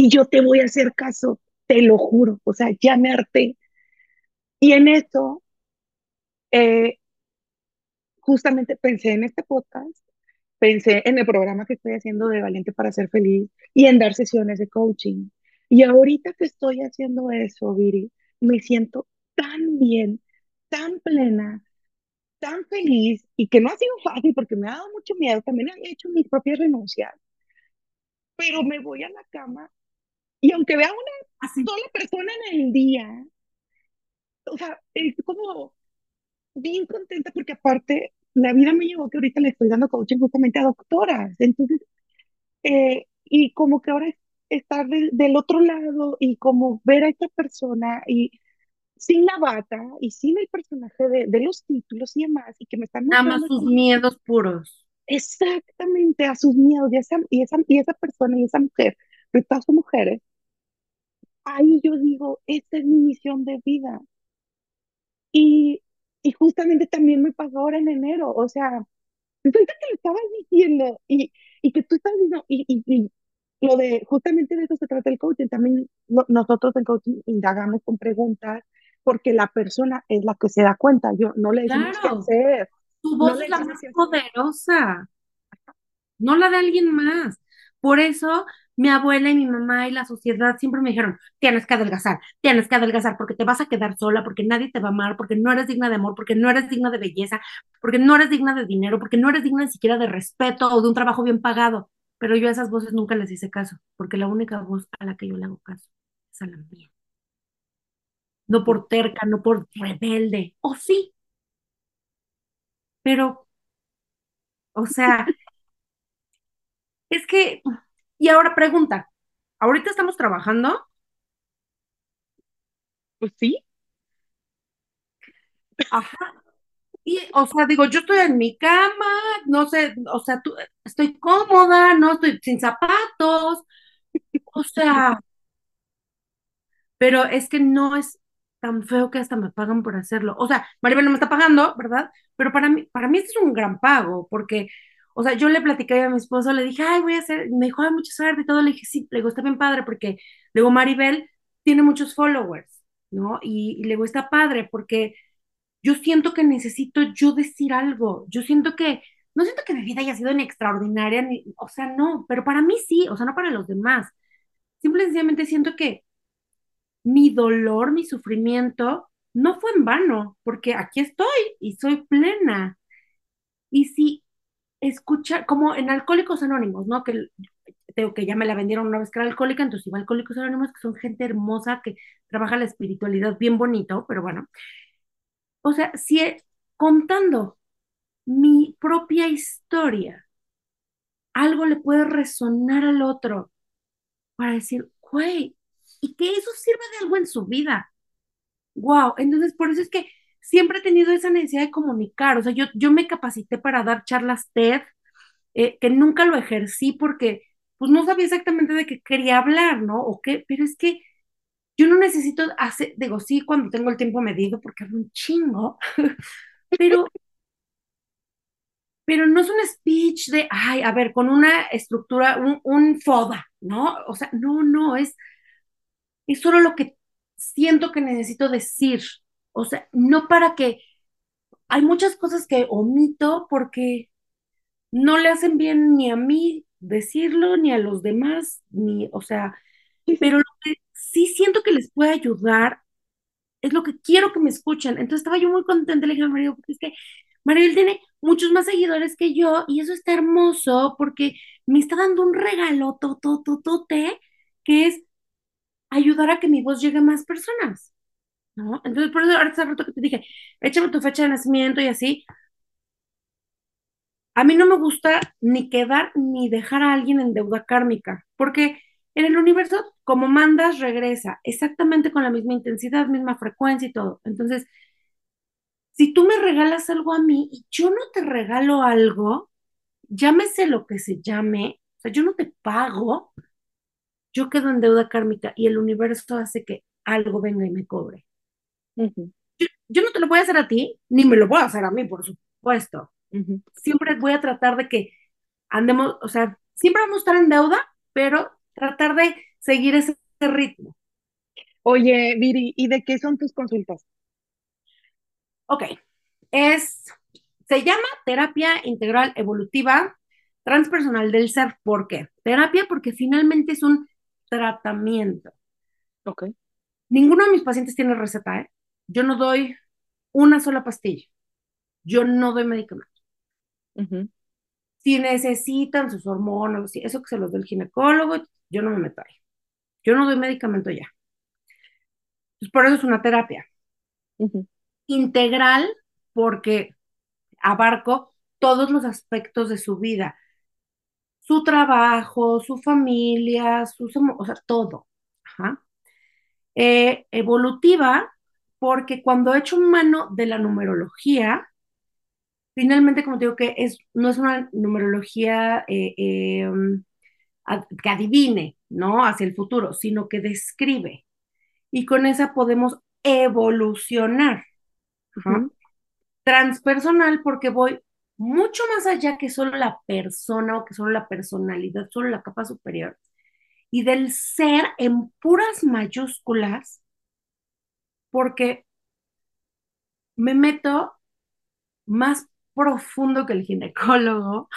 Y yo te voy a hacer caso, te lo juro. O sea, ya me harté. Y en eso, eh, justamente pensé en este podcast, pensé en el programa que estoy haciendo de Valiente para ser feliz y en dar sesiones de coaching. Y ahorita que estoy haciendo eso, Viri, me siento tan bien, tan plena, tan feliz y que no ha sido fácil porque me ha dado mucho miedo, también he hecho mis propias renuncias, pero me voy a la cama y aunque vea una así. sola persona en el día, o sea, es como bien contenta porque aparte la vida me llevó que ahorita le estoy dando coaching justamente a doctoras, entonces, eh, y como que ahora es estar de- del otro lado y como ver a esta persona y sin la bata y sin el personaje de, de los títulos y demás, y que me están Nada más sus miedos puros. exactamente a sus miedos y esa, y esa, y esa persona y esa mujer, son mujeres, ahí yo digo, esta es mi misión de vida. Y, y justamente también me pasó ahora en enero, o sea, ahorita que lo estabas diciendo y, y que tú estás diciendo, y, y, y lo de, justamente de eso se trata el coaching, también no- nosotros en coaching indagamos con preguntas porque la persona es la que se da cuenta, yo no le qué Claro, hacer, tu no voz le es la más qué poderosa, no la de alguien más. Por eso mi abuela y mi mamá y la sociedad siempre me dijeron, tienes que adelgazar, tienes que adelgazar porque te vas a quedar sola, porque nadie te va a amar, porque no eres digna de amor, porque no eres digna de belleza, porque no eres digna de dinero, porque no eres digna ni siquiera de respeto o de un trabajo bien pagado. Pero yo a esas voces nunca les hice caso, porque la única voz a la que yo le hago caso es a la mía. No por terca, no por rebelde. O sí, pero, o sea, es que, y ahora pregunta, ahorita estamos trabajando, Pues sí, ajá, y, o sea, digo, yo estoy en mi cama, no sé, o sea, tú, estoy cómoda, no estoy sin zapatos, o sea, pero es que no es tan feo que hasta me pagan por hacerlo. O sea, Maribel no me está pagando, ¿verdad? Pero para mí, para mí esto es un gran pago, porque, o sea, yo le platicé a mi esposo, le dije, ay, voy a hacer, me dijo, ay, mucha suerte y todo, le dije, sí, le digo, está bien padre, porque luego Maribel tiene muchos followers, ¿no? Y, y le digo, está padre, porque yo siento que necesito yo decir algo, yo siento que, no siento que mi vida haya sido ni extraordinaria, ni, o sea, no, pero para mí sí, o sea, no para los demás. Simple y sencillamente siento que mi dolor, mi sufrimiento, no fue en vano, porque aquí estoy y soy plena. Y si escuchar, como en Alcohólicos Anónimos, ¿no? Que tengo que ya me la vendieron una vez que era alcohólica, entonces iba Alcohólicos Anónimos, que son gente hermosa que trabaja la espiritualidad bien bonito, pero bueno. O sea, si eh, contando mi propia historia, algo le puede resonar al otro para decir, güey, y que eso sirva de algo en su vida. Wow, entonces por eso es que siempre he tenido esa necesidad de comunicar, o sea, yo, yo me capacité para dar charlas TED, eh, que nunca lo ejercí porque pues no sabía exactamente de qué quería hablar, ¿no? O qué, pero es que yo no necesito hacer, digo, sí, cuando tengo el tiempo medido, porque hablo un chingo, pero, pero no es un speech de, ay, a ver, con una estructura, un, un FODA, ¿no? O sea, no, no, es, es solo lo que siento que necesito decir, o sea, no para que hay muchas cosas que omito porque no le hacen bien ni a mí decirlo ni a los demás, ni, o sea, pero lo que sí siento que les puede ayudar es lo que quiero que me escuchen. Entonces estaba yo muy contenta, le dije a Mario, porque es que Mario tiene muchos más seguidores que yo y eso está hermoso porque me está dando un regalo totototote que es ayudar a que mi voz llegue a más personas, ¿no? Entonces, por eso ahora hace rato que te dije, échame tu fecha de nacimiento y así. A mí no me gusta ni quedar ni dejar a alguien en deuda kármica, porque en el universo, como mandas, regresa exactamente con la misma intensidad, misma frecuencia y todo. Entonces, si tú me regalas algo a mí y yo no te regalo algo, llámese lo que se llame, o sea, yo no te pago, yo quedo en deuda kármica y el universo hace que algo venga y me cobre. Yo no te lo voy a hacer a ti, ni me lo voy a hacer a mí, por supuesto. Siempre voy a tratar de que andemos, o sea, siempre vamos a estar en deuda, pero tratar de seguir ese ritmo. Oye, Viri, ¿y de qué son tus consultas? Ok, es, se llama terapia integral evolutiva transpersonal del ser. ¿Por qué? Terapia porque finalmente es un tratamiento. Ok. Ninguno de mis pacientes tiene receta, ¿eh? Yo no doy una sola pastilla. Yo no doy medicamento. Ujú, Si necesitan sus hormonas, eso que se los dé el ginecólogo, yo no me meto ahí. Yo no doy medicamento ya. Pues por eso es una terapia integral porque abarco todos los aspectos de su vida, su trabajo, su familia, sus, o sea, todo. Ajá. Eh, evolutiva porque cuando he hecho mano de la numerología, finalmente, como te digo, que es, no es una numerología eh, ad- que adivine, ¿no? Hacia el futuro, sino que describe. Y con esa podemos evolucionar. Transpersonal porque voy mucho más allá que solo la persona o que solo la personalidad, solo la capa superior. Y del ser en puras mayúsculas, porque me meto más profundo que el ginecólogo,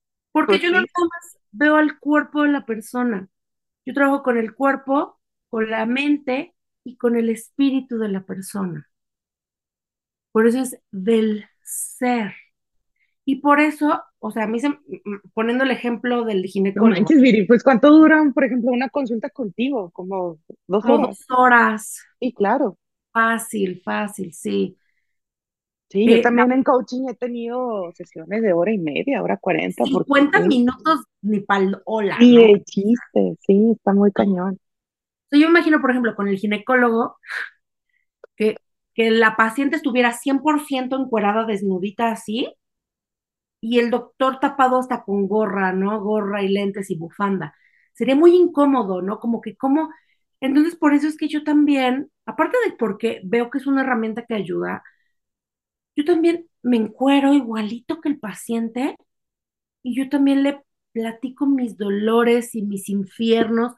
porque Pues yo no nada más veo al cuerpo de la persona, yo trabajo con el cuerpo, con la mente y con el espíritu de la persona. Por eso es del ser. Y por eso, o sea, a mí se, poniendo el ejemplo del No ginecólogo, manches, Viri, pues ¿cuánto duran, por ejemplo, una consulta contigo? Como dos como horas. dos horas, Sí, claro. fácil, fácil, sí. Sí, yo Eh, la- también en coaching he tenido sesiones de hora y media, hora cuarenta, porque 50 sí, minutos ni pa'l hola, ni ¿no? De chiste, sí, está muy cañón. yo imagino, por ejemplo, con el ginecólogo, que, que la paciente estuviera 100% encuerada, desnudita así, y el doctor tapado hasta con gorra, ¿no? Gorra y lentes y bufanda. Sería muy incómodo, ¿no? Como que, como... Entonces, por eso es que yo también, aparte de porque veo que es una herramienta que ayuda, yo también me encuero igualito que el paciente y yo también le platico mis dolores y mis infiernos.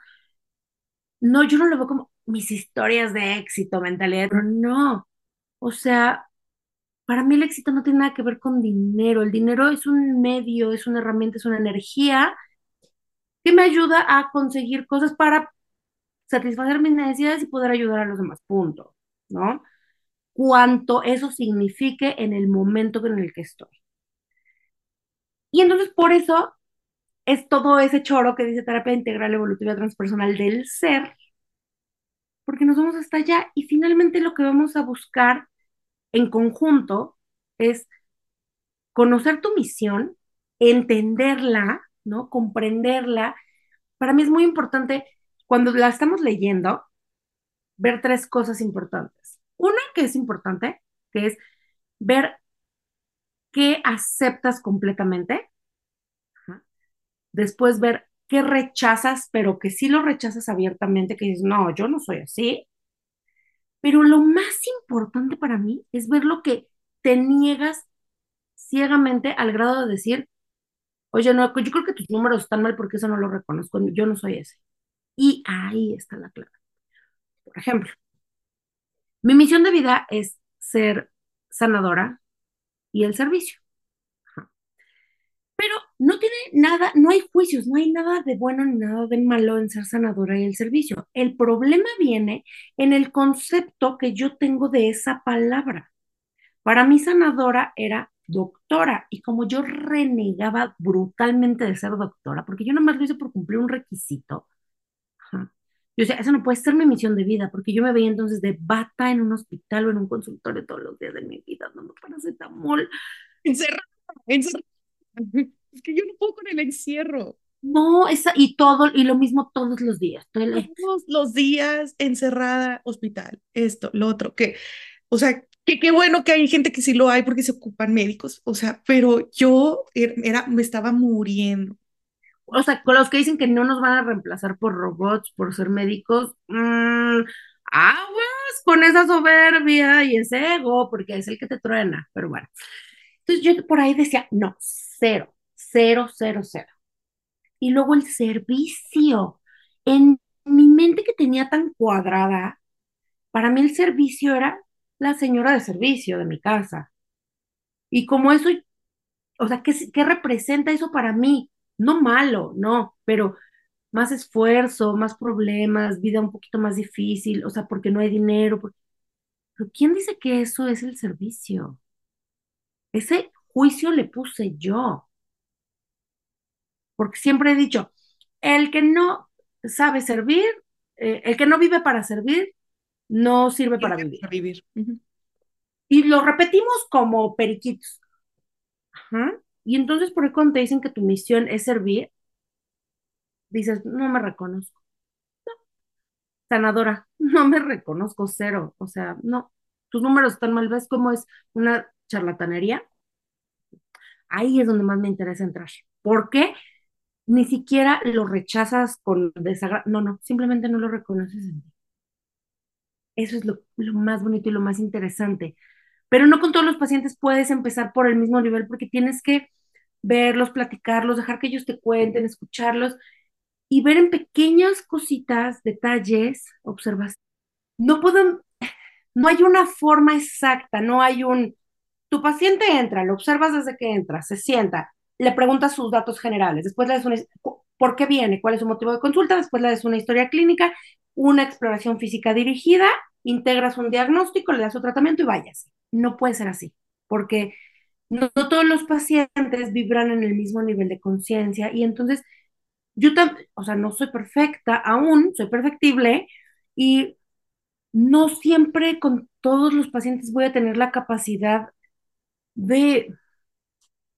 No, yo no lo veo como mis historias de éxito, mentalidad, pero no. O sea, para mí el éxito no tiene nada que ver con dinero. El dinero es un medio, es una herramienta, es una energía que me ayuda a conseguir cosas para satisfacer mis necesidades y poder ayudar a los demás. Punto. ¿No? Cuanto eso signifique en el momento en el que estoy. Y entonces por eso es todo ese choro que dice terapia integral evolutiva transpersonal del ser, porque nos vamos hasta allá y finalmente lo que vamos a buscar en conjunto es conocer tu misión, entenderla, ¿no? Comprenderla. Para mí es muy importante cuando la estamos leyendo ver tres cosas importantes. Una que es importante, que es ver qué aceptas completamente. Después ver qué rechazas, pero que sí lo rechazas abiertamente, que dices, no, yo no soy así. Pero lo más importante para mí es ver lo que te niegas ciegamente al grado de decir, oye, no, yo creo que tus números están mal porque eso no lo reconozco, yo no soy ese. Y ahí está la clave. Por ejemplo, mi misión de vida es ser sanadora y el servicio. No tiene nada, no hay juicios, no hay nada de bueno ni nada de malo en ser sanadora y el servicio. El problema viene en el concepto que yo tengo de esa palabra. Para mí sanadora era doctora y como yo renegaba brutalmente de ser doctora, porque yo nomás lo hice por cumplir un requisito, yo decía, esa no puede ser mi misión de vida, porque yo me veía entonces de bata en un hospital o en un consultorio todos los días de mi vida, dando paracetamol. Encerrada, encerrada. Es que yo no puedo con el encierro. No, esa, y todo, y lo mismo todos los días. Todos los días encerrada, hospital, esto, lo otro, que, o sea, que qué bueno que hay gente que sí lo hay porque se ocupan médicos, o sea, pero yo er- era, me estaba muriendo. o sea, con los que dicen que no nos van a reemplazar por robots, por ser médicos, mm, aguas con esa soberbia y ese ego, porque es el que te truena, pero bueno. Entonces yo por ahí decía, no, cero, cero, cero, cero. Y luego el servicio. En mi mente que tenía tan cuadrada, para mí el servicio era la señora de servicio de mi casa. Y como eso, o sea, ¿qué, qué representa eso para mí? No malo, no, pero más esfuerzo, más problemas, vida un poquito más difícil, o sea, porque no hay dinero. ¿quién dice que eso es el servicio? Ese juicio le puse yo, porque siempre he dicho, el que no sabe servir, eh, el que no vive para servir, no sirve para vivir. Para vivir. Y lo repetimos como periquitos. Ajá. Y entonces, por ahí cuando te dicen que tu misión es servir, dices, no me reconozco. Sanadora, no me reconozco cero. O sea, no, tus números están mal. ¿Ves cómo es una charlatanería? Ahí es donde más me interesa entrar. ¿Por qué? Ni siquiera lo rechazas con desagrado. No, no, simplemente no lo reconoces en ti. Eso es lo, lo más bonito y lo más interesante. Pero no con todos los pacientes puedes empezar por el mismo nivel porque tienes que verlos, platicarlos, dejar que ellos te cuenten, escucharlos y ver en pequeñas cositas, detalles, observas. No puedo, no hay una forma exacta, no hay un, tu paciente entra, lo observas desde que entra, se sienta, le preguntas sus datos generales, después le das una, ¿por qué viene? ¿Cuál es su motivo de consulta? Después le das una historia clínica, una exploración física dirigida, integras un diagnóstico, le das su tratamiento y vayas. No puede ser así, porque no, no todos los pacientes vibran en el mismo nivel de conciencia y entonces yo también, o sea, no soy perfecta aún, soy perfectible y no siempre con todos los pacientes voy a tener la capacidad de,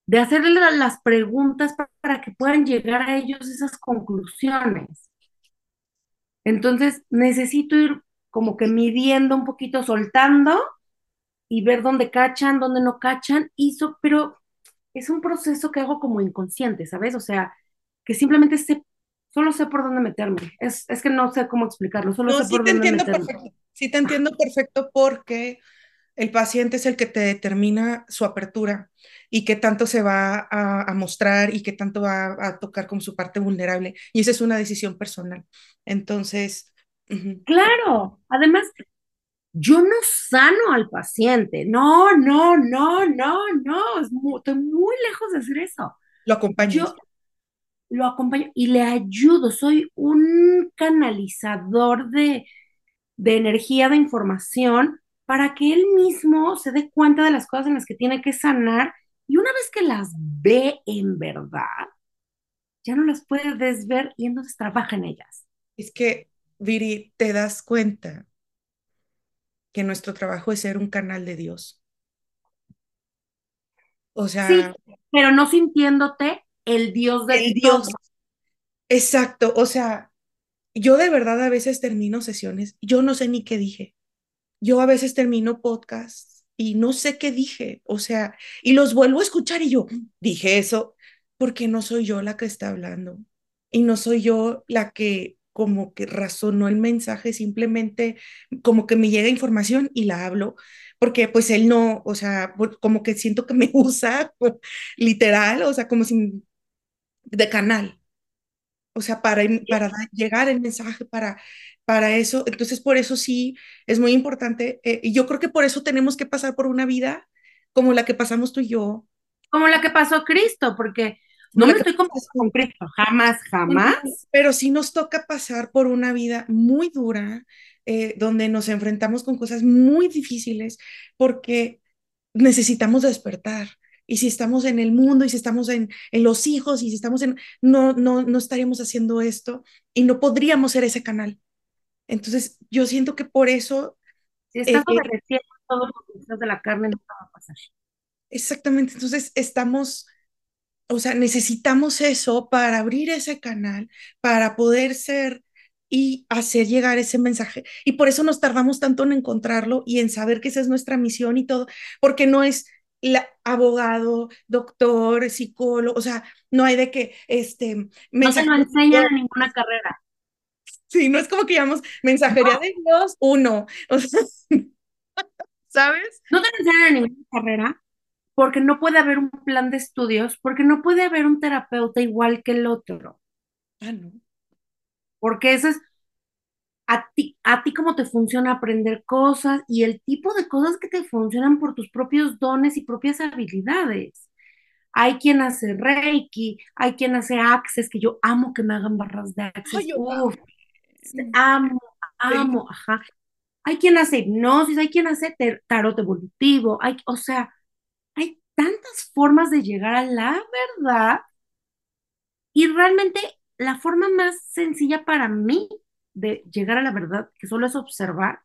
de hacerle la- las preguntas pa- para que puedan llegar a ellos esas conclusiones. Entonces, necesito ir como que midiendo un poquito, soltando y ver dónde cachan, dónde no cachan, y so- pero es un proceso que hago como inconsciente, ¿sabes? O sea, que simplemente sé, solo sé por dónde meterme. Es, es que no sé cómo explicarlo, solo No, sé sí por te dónde entiendo meterme. perfecto. Sí te entiendo perfecto porque el paciente es el que te determina su apertura y qué tanto se va a, a mostrar y qué tanto va a tocar con su parte vulnerable. Y esa es una decisión personal. Entonces, ujú. Claro, además, yo no sano al paciente. No, no, no, no, no. Es mu- estoy muy lejos de hacer eso. lo acompañas. Yo lo acompaño y le ayudo. Soy un canalizador de, de energía, de información, para que él mismo se dé cuenta de las cosas en las que tiene que sanar. Y una vez que las ve en verdad, ya no las puede desver y entonces trabaja en ellas. Es que, Viri, te das cuenta que nuestro trabajo es ser un canal de Dios. O sea, Sí, pero no sintiéndote el Dios de el Dios. todo. Exacto, o sea, yo de verdad a veces termino sesiones, yo no sé ni qué dije. Yo a veces termino podcasts y no sé qué dije, o sea, y los vuelvo a escuchar y yo dije eso porque no soy yo la que está hablando y no soy yo la que como que razonó el mensaje, simplemente como que me llega información y la hablo, porque pues él no, o sea, como que siento que me usa literal, o sea, como si de canal o sea, para, para llegar el mensaje, para, para eso. Entonces, por eso sí es muy importante. Eh, y yo creo que por eso tenemos que pasar por una vida como la que pasamos tú y yo. Como la que pasó Cristo, porque, No me estoy comparando con Cristo, jamás, jamás. Pero sí nos toca pasar por una vida muy dura, eh, donde nos enfrentamos con cosas muy difíciles, porque necesitamos despertar. Y si estamos en el mundo, y si estamos en, en los hijos, y si estamos en, no, no, no estaríamos haciendo esto y no podríamos ser ese canal. Entonces, yo siento que por eso... Si estás eh, obedeciendo todos los deseos de la carne, no va a pasar. Exactamente, entonces estamos, o sea, necesitamos eso para abrir ese canal, para poder ser y hacer llegar ese mensaje. Y por eso nos tardamos tanto en encontrarlo y en saber que esa es nuestra misión y todo, porque no es la, abogado, doctor, psicólogo, o sea, no hay de que, este... No se nos enseña en ninguna carrera. Sí, no es como que llamamos mensajería de Dios uno, o sea, ¿sabes? No te enseñan en ninguna carrera porque no puede haber un plan de estudios, porque no puede haber un terapeuta igual que el otro. Ah, no. Porque eso es a ti, a ti cómo te funciona aprender cosas y el tipo de cosas que te funcionan por tus propios dones y propias habilidades. Hay quien hace Reiki, hay quien hace Access, que yo amo que me hagan barras de Access. Amo, amo, ajá. Hay quien hace hipnosis, hay quien hace tarot evolutivo, hay, o sea, hay tantas formas de llegar a la verdad y realmente la forma más sencilla para mí de llegar a la verdad, que solo es observar,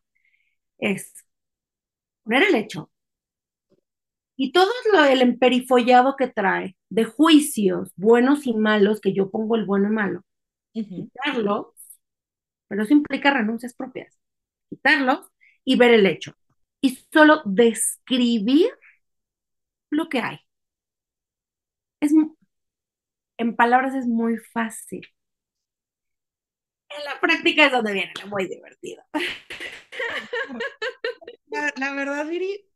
es poner el hecho. Y todo lo, el emperifollado que trae de juicios buenos y malos, que yo pongo el bueno y malo, quitarlos, pero eso implica renuncias propias, quitarlos y ver el hecho. Y solo describir lo que hay. Es, en palabras es muy fácil. En la práctica es donde viene lo muy divertido. La, verdad, Viri,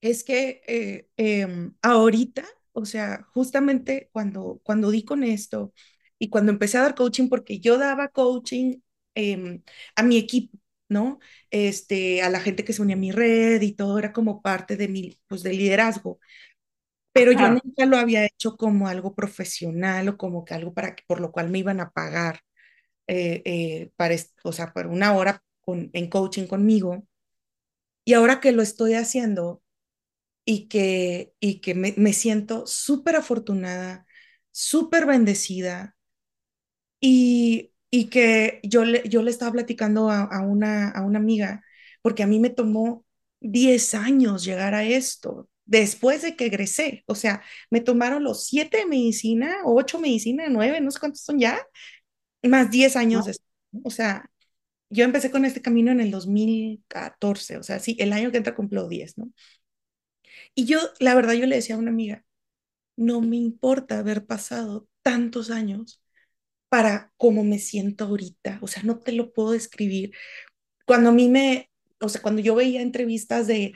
es que eh, em, ahorita, o sea, justamente cuando, cuando di con esto y cuando empecé a dar coaching, porque yo daba coaching em, a mi equipo, ¿no? Este, a la gente que se unía a mi red y todo era como parte de mi, pues, de liderazgo. Pero yo nunca lo había hecho como algo profesional o como que algo para que, por lo cual me iban a pagar, eh, eh, para, o sea, por una hora con, en coaching conmigo. Y ahora que lo estoy haciendo y que, y que me, me siento súper afortunada, súper bendecida y y que yo le, yo le estaba platicando a, una, a una amiga, porque a mí me tomó 10 años llegar a esto, después de que egresé. O sea, me tomaron los 7 de medicina, 8 de medicina, 9, no sé cuántos son ya, más 10 años. o sea, yo empecé con este camino en el 2014, o sea, sí, el año que entra cumplo 10, ¿no? Y yo, la verdad, yo le decía a una amiga, no me importa haber pasado tantos años para cómo me siento ahorita. O sea, no te lo puedo describir. Cuando a mí me, o sea, cuando yo veía entrevistas de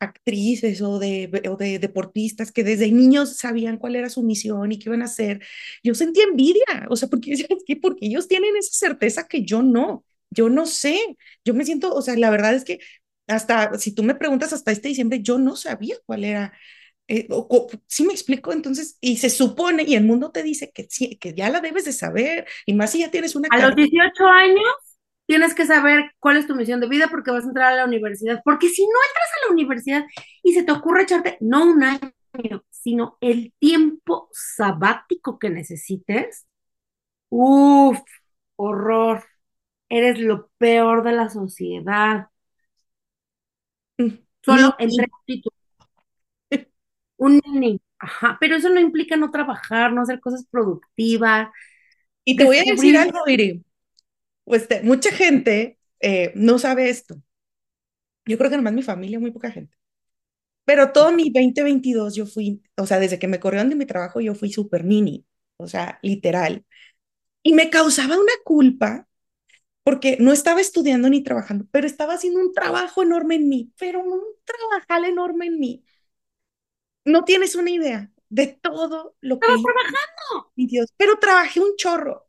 actrices o de, o de deportistas que desde niños sabían cuál era su misión y qué iban a hacer, yo sentía envidia, o sea, porque, porque ellos tienen esa certeza que yo no, yo no sé, yo me siento, o sea, la verdad es que hasta, si tú me preguntas hasta este diciembre, yo no sabía cuál era eh, sí me explico, entonces, y se supone, y el mundo te dice que, sí, que ya la debes de saber, y más si ya tienes una... A los 18 años tienes que saber cuál es tu misión de vida porque vas a entrar a la universidad, porque si no entras a la universidad y se te ocurre echarte, no un año, sino el tiempo sabático que necesites, uff, horror, eres lo peor de la sociedad. Mm, Solo entre un nene, ajá, pero eso no implica no trabajar, no hacer cosas productivas. Y te voy a decir algo, Iri. Pues mucha gente eh, no sabe esto. Yo creo que nomás mi familia, muy poca gente. Pero todo mi 2022 yo fui, o sea, desde que me corrieron de mi trabajo, yo fui súper mini, o sea, literal. Y me causaba una culpa porque no estaba estudiando ni trabajando, pero estaba haciendo un trabajo enorme en mí, pero un trabajo enorme en mí no tienes una idea de todo lo que... Estaba trabajando. Dios, pero trabajé un chorro.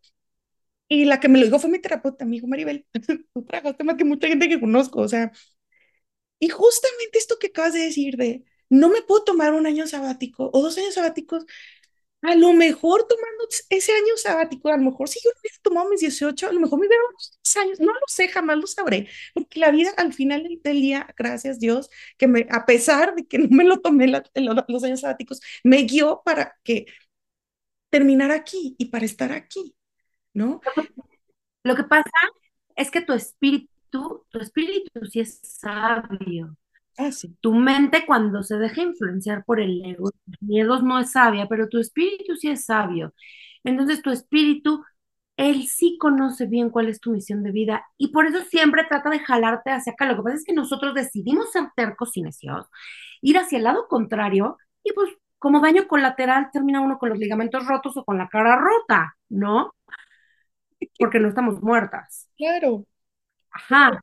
Y la que me lo dijo fue mi terapeuta, mi hijo Maribel. Tú trabajaste más que mucha gente que conozco, o sea. Y justamente esto que acabas de decir de, no me puedo tomar un año sabático o dos años sabáticos, a lo mejor tomando ese año sabático, a lo mejor si yo no hubiera tomado mis 18, a lo mejor me hubiera unos años, no lo sé, jamás lo sabré, porque la vida al final del día, gracias Dios, que me, a pesar de que no me lo tomé la, los años sabáticos, me guió para que terminar aquí y para estar aquí, ¿no? Lo que pasa es que tu espíritu, tu espíritu sí es sabio. Ah, sí. Tu mente cuando se deja influenciar por el ego, los miedos no es sabia, pero tu espíritu sí es sabio. Entonces tu espíritu, él sí conoce bien cuál es tu misión de vida y por eso siempre trata de jalarte hacia acá. Lo que pasa es que nosotros decidimos ser tercos y necios, ir hacia el lado contrario y pues como daño colateral termina uno con los ligamentos rotos o con la cara rota, ¿no? Porque no estamos muertas. Claro. Ajá.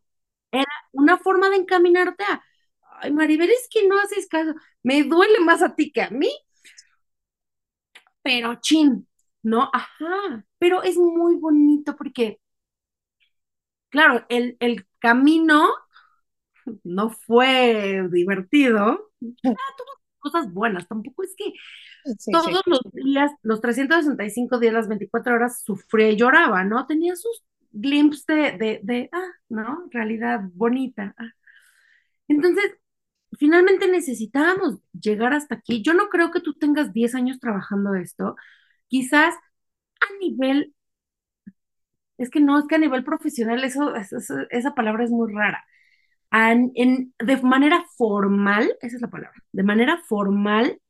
Era una forma de encaminarte a ay, Maribel, es que no haces caso, me duele más a ti que a mí, pero chin, ¿no? Ajá, pero es muy bonito porque, claro, el, el camino no fue divertido, ah, tuvo cosas buenas, tampoco es que todos los días, los 365 días, las 24 horas, sufría y lloraba, ¿no? Tenía sus glimpses de, de, de, ah, ¿no? Realidad bonita. Ah. Entonces, finalmente necesitábamos llegar hasta aquí. Yo no creo que tú tengas 10 años trabajando esto. Quizás a nivel, es que no, es que a nivel profesional eso, esa palabra es muy rara. En, de manera formal, esa es la palabra, de manera formal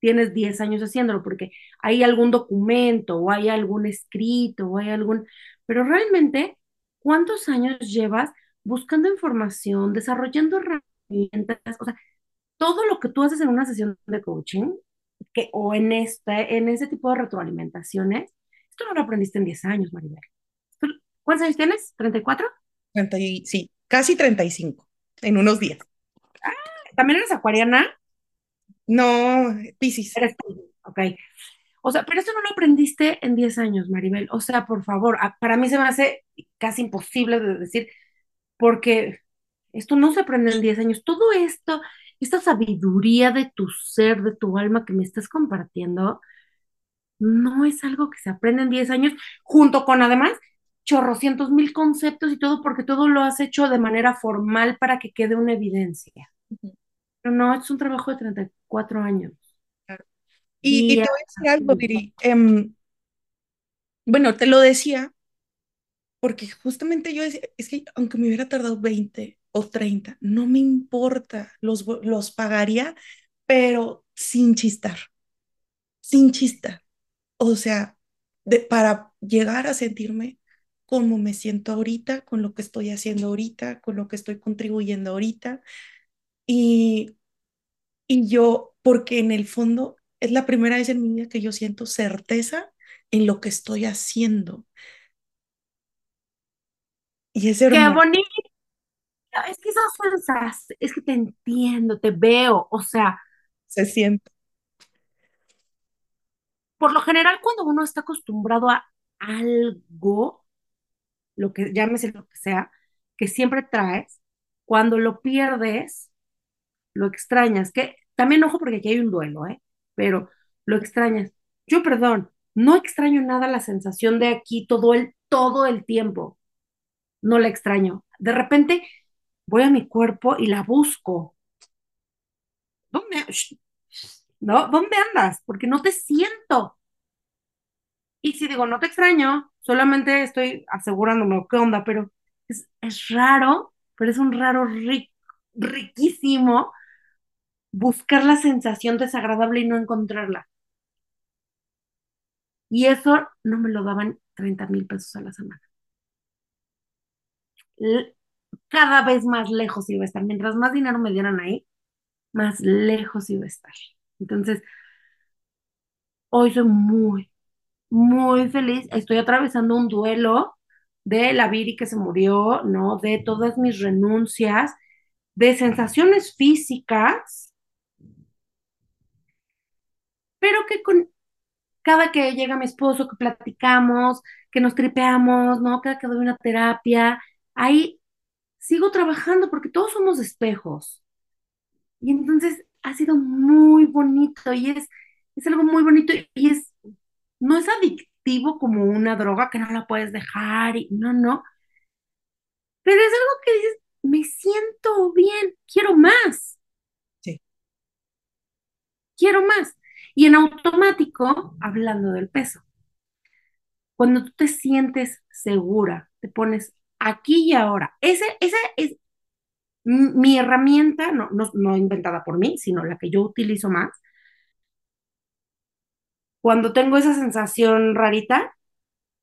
tienes 10 años haciéndolo, porque hay algún documento o hay algún escrito o hay algún, pero realmente, ¿cuántos años llevas buscando información, desarrollando o sea, todo lo que tú haces en una sesión de coaching que, o en, esta, en ese tipo de retroalimentaciones, esto no lo aprendiste en 10 años, Maribel. ¿Cuántos años tienes? ¿34? 30 sí, casi 35, en unos días. Ah, ¿También eres acuariana? No, Piscis. Eres ok. O sea, pero esto no lo aprendiste en 10 años, Maribel. O sea, por favor, para mí se me hace casi imposible de decir, porque esto no se aprende en 10 años. Todo esto, esta sabiduría de tu ser, de tu alma que me estás compartiendo, no es algo que se aprende en 10 años, junto con además chorrocientos mil conceptos y todo, porque todo lo has hecho de manera formal para que quede una evidencia. Pero no, es un trabajo de 34 años. Y, y, te voy a decir algo, Viri. Em, bueno, te lo decía porque justamente yo decía, es que aunque me hubiera tardado 20 o 30, no me importa, los, los pagaría, pero sin chistar, sin chistar. O sea, de, para llegar a sentirme como me siento ahorita, con lo que estoy haciendo ahorita, con lo que estoy contribuyendo ahorita. Y, y yo, porque en el fondo es la primera vez en mi vida que yo siento certeza en lo que estoy haciendo. Y es hermoso. Qué bonito. Es que esas fuerzas, es que te entiendo, te veo, o sea. Se siente. Por lo general, cuando uno está acostumbrado a algo, lo que llámese lo que sea, que siempre traes, cuando lo pierdes, lo extrañas. Que también, ojo, porque aquí hay un duelo, ¿eh? Pero lo extrañas. Yo, perdón, no extraño nada la sensación de aquí todo el, todo el tiempo. No la extraño. De repente voy a mi cuerpo y la busco. ¿Dónde? ¿No? ¿Dónde andas? Porque no te siento. Y si digo, no te extraño, solamente estoy asegurándome qué onda, pero es, raro, pero es un raro riquísimo buscar la sensación desagradable y no encontrarla. Y eso no me lo daban 30 mil pesos a la semana cada vez más lejos iba a estar. Mientras más dinero me dieran ahí, más lejos iba a estar. Entonces, hoy soy muy, muy feliz. Estoy atravesando un duelo de la Viri que se murió, ¿no? De todas mis renuncias, de sensaciones físicas, pero que con cada que llega mi esposo, que platicamos, que nos tripeamos, ¿no? Cada que doy una terapia, ahí sigo trabajando porque todos somos espejos. Y entonces ha sido muy bonito y es es algo muy bonito y es, no es adictivo como una droga que no la puedes dejar y no, no. Pero es algo que dices, me siento bien, quiero más. Sí. Quiero más. Y en automático, hablando del peso, cuando tú te sientes segura, te pones aquí y ahora. Esa es mi herramienta, no, no, inventada por mí, sino la que yo utilizo más. Cuando tengo esa sensación rarita,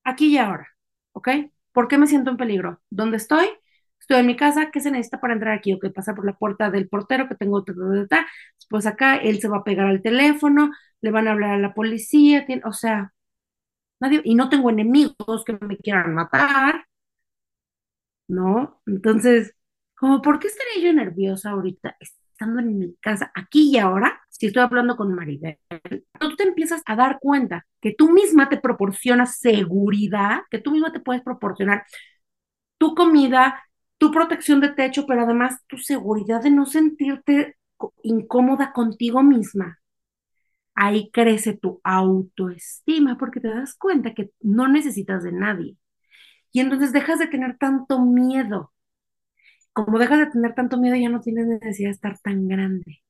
aquí y ahora, ¿ok? ¿Por qué me siento en peligro? ¿Dónde estoy? Estoy en mi casa, ¿qué se necesita para entrar aquí? O pasa por la puerta del portero que tengo, pues acá él se va a pegar al teléfono, le van a hablar a la policía, o sea, nadie, y no tengo enemigos que me quieran matar, ¿no? Entonces, como, ¿por qué estaría yo nerviosa ahorita estando en mi casa, aquí y ahora, si estoy hablando con Maribel? Tú te empiezas a dar cuenta que tú misma te proporcionas seguridad, que tú misma te puedes proporcionar tu comida, tu protección de techo, pero además tu seguridad de no sentirte incómoda contigo misma. Ahí crece tu autoestima porque te das cuenta que no necesitas de nadie. Y entonces dejas de tener tanto miedo. Como dejas de tener tanto miedo, ya no tienes necesidad de estar tan grande.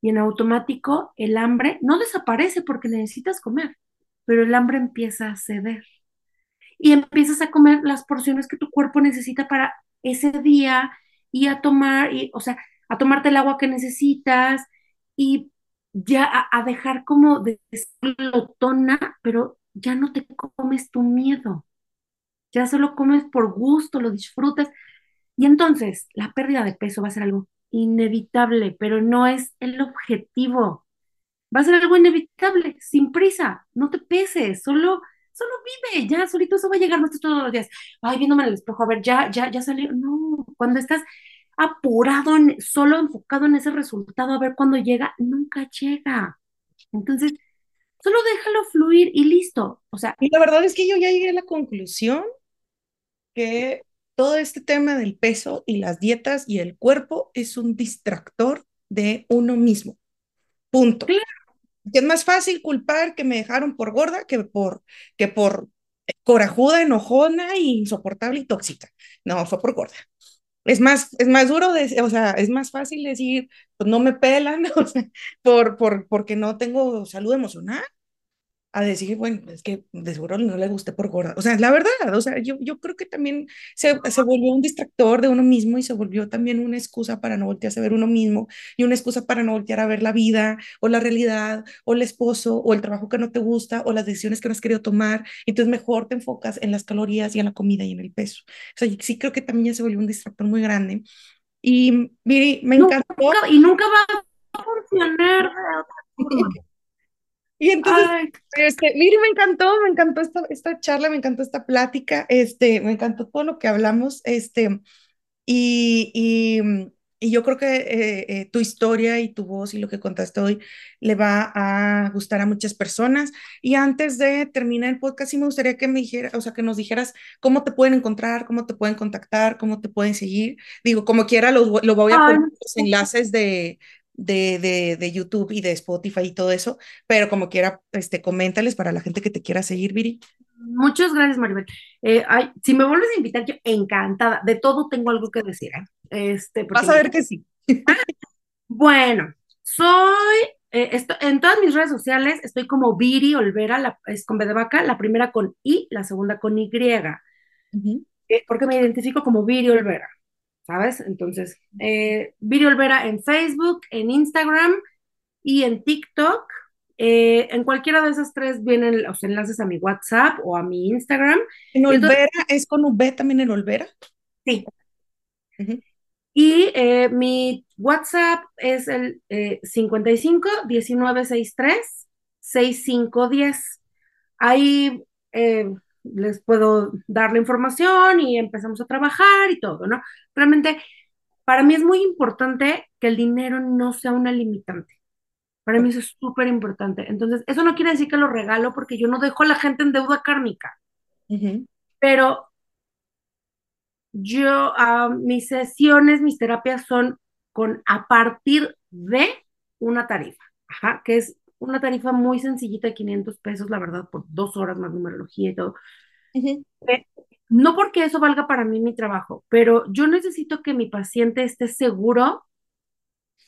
Y en automático el hambre no desaparece porque necesitas comer, pero el hambre empieza a ceder. Y empiezas a comer las porciones que tu cuerpo necesita para ese día y a tomar, y, o sea, a tomarte el agua que necesitas y ya a, dejar como de ser lotona, pero ya no te comes tu miedo, ya solo comes por gusto, lo disfrutas. Y entonces la pérdida de peso va a ser algo inevitable, pero no es el objetivo. Va a ser algo inevitable, sin prisa, no te peses, solo, solo vive, ya solito eso va a llegar, no estás todos los días, ay, viéndome en el espejo, a ver, ya, ya, ya salió. No, cuando estás apurado, en, solo enfocado en ese resultado, a ver cuándo llega, nunca llega. Entonces, solo déjalo fluir y listo. O sea, y la verdad es que yo ya llegué a la conclusión que todo este tema del peso y las dietas y el cuerpo es un distractor de uno mismo. Punto. Claro. Es más fácil culpar que me dejaron por gorda que por, que por corajuda, enojona, insoportable y tóxica. No, fue por gorda es más, es más duro, de, o sea, es más fácil decir, pues no me pelan, o sea, por, por, porque no tengo salud emocional, a decir, bueno, es que de seguro no le guste por gorda. O sea, es la verdad, o sea, yo, yo creo que también se, se volvió un distractor de uno mismo y se volvió también una excusa para no voltearse a ver uno mismo y una excusa para no voltear a ver la vida o la realidad o el esposo o el trabajo que no te gusta o las decisiones que no has querido tomar. Entonces mejor te enfocas en las calorías y en la comida y en el peso. O sea, sí creo que también ya se volvió un distractor muy grande. Y Miri, me encantó. y nunca va a funcionar Y entonces, este, mire, me encantó, me encantó esta, esta charla, me encantó esta plática, este, me encantó todo lo que hablamos, este, y, y, y yo creo que eh, eh, tu historia y tu voz y lo que contaste hoy le va a gustar a muchas personas. Y antes de terminar el podcast, sí me gustaría que me dijera, o sea, que nos dijeras cómo te pueden encontrar, cómo te pueden contactar, cómo te pueden seguir. Digo, como quiera, lo, lo voy a poner los enlaces de, de, de, de, YouTube y de Spotify y todo eso, pero como quiera, este, coméntales para la gente que te quiera seguir, Viri. Muchas gracias, Maribel. Eh, ay, si me vuelves a invitar, yo encantada. De todo tengo algo que decir. ¿eh? Este, Vas a ver que sí. bueno, soy, eh, esto, en todas mis redes sociales estoy como Viri Olvera, la, es con B de vaca, la primera con I, la segunda con Y. porque me identifico como Viri Olvera. ¿Sabes? Entonces, eh, Viri Olvera en Facebook, en Instagram y en TikTok. Eh, en cualquiera de esas tres vienen los enlaces a mi WhatsApp o a mi Instagram. ¿En Olvera es con V también en Olvera? Sí. Y eh, mi WhatsApp es el 55 1963 6510. Ahí eh, les puedo dar la información y empezamos a trabajar y todo, ¿no? Realmente, para mí es muy importante que el dinero no sea una limitante. Para mí eso es súper importante. Entonces, eso no quiere decir que lo regalo porque yo no dejo a la gente en deuda kármica. Pero yo, uh, mis sesiones, mis terapias son con a partir de una tarifa, ajá, que es una tarifa muy sencillita de 500 pesos, la verdad, por dos horas más numerología y todo. Ujú. Eh, no porque eso valga para mí mi trabajo, pero yo necesito que mi paciente esté seguro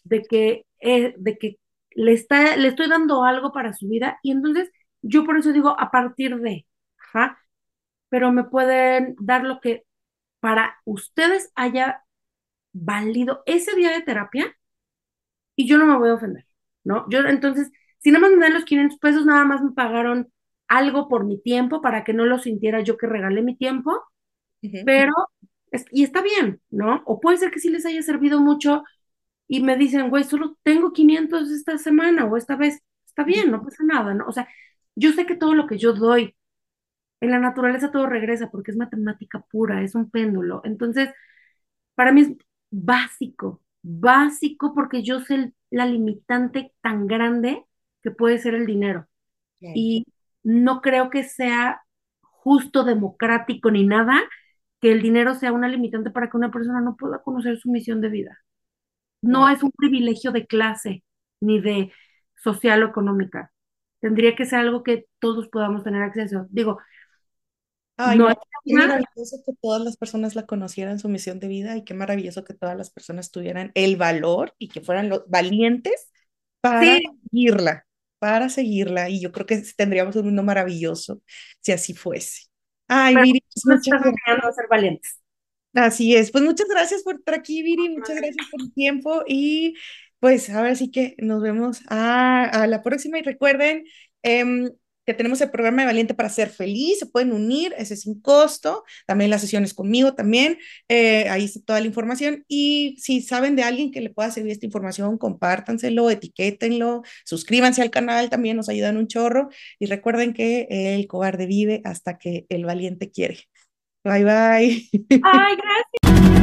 de que, eh, de que le, está, le estoy dando algo para su vida y entonces yo por eso digo a partir de, ajá, pero me pueden dar lo que para ustedes haya valido ese día de terapia y yo no me voy a ofender, ¿no? Yo entonces, si nada más me dan los 500 pesos, nada más me pagaron algo por mi tiempo para que no lo sintiera yo que regalé mi tiempo, pero, es- y está bien, ¿no? O puede ser que sí les haya servido mucho y me dicen, güey, solo tengo 500 esta semana o esta vez, está bien, no pasa nada, ¿no? O sea, yo sé que todo lo que yo doy en la naturaleza todo regresa porque es matemática pura, es un péndulo. Entonces, para mí es básico, básico porque yo sé la limitante tan grande que puede ser el dinero. Y no creo que sea justo, democrático ni nada que el dinero sea una limitante para que una persona no pueda conocer su misión de vida. No es un privilegio de clase ni de social o económica. Tendría que ser algo que todos podamos tener acceso. Digo, Ay, no qué maravilloso que todas las personas la conocieran su misión de vida y qué maravilloso que todas las personas tuvieran el valor y que fueran los valientes para seguirla, para seguirla. Y yo creo que tendríamos un mundo maravilloso si así fuese. Ay, Pero Viri, pues muchas gracias. ser valientes. Así es. Pues muchas gracias por estar aquí, Viri. Muchas gracias por tu tiempo. Y pues ahora sí que nos vemos a, a la próxima. Y recuerden em, que tenemos el programa de Valiente para ser feliz. Se pueden unir, ese es sin costo. También las sesiones conmigo también. eh, ahí está toda la información. Y si saben de alguien que le pueda servir esta información, compártanselo, etiquétenlo, suscríbanse al canal, también nos ayudan un chorro. Y recuerden que el cobarde vive hasta que el valiente quiere. Bye bye. Ay, gracias.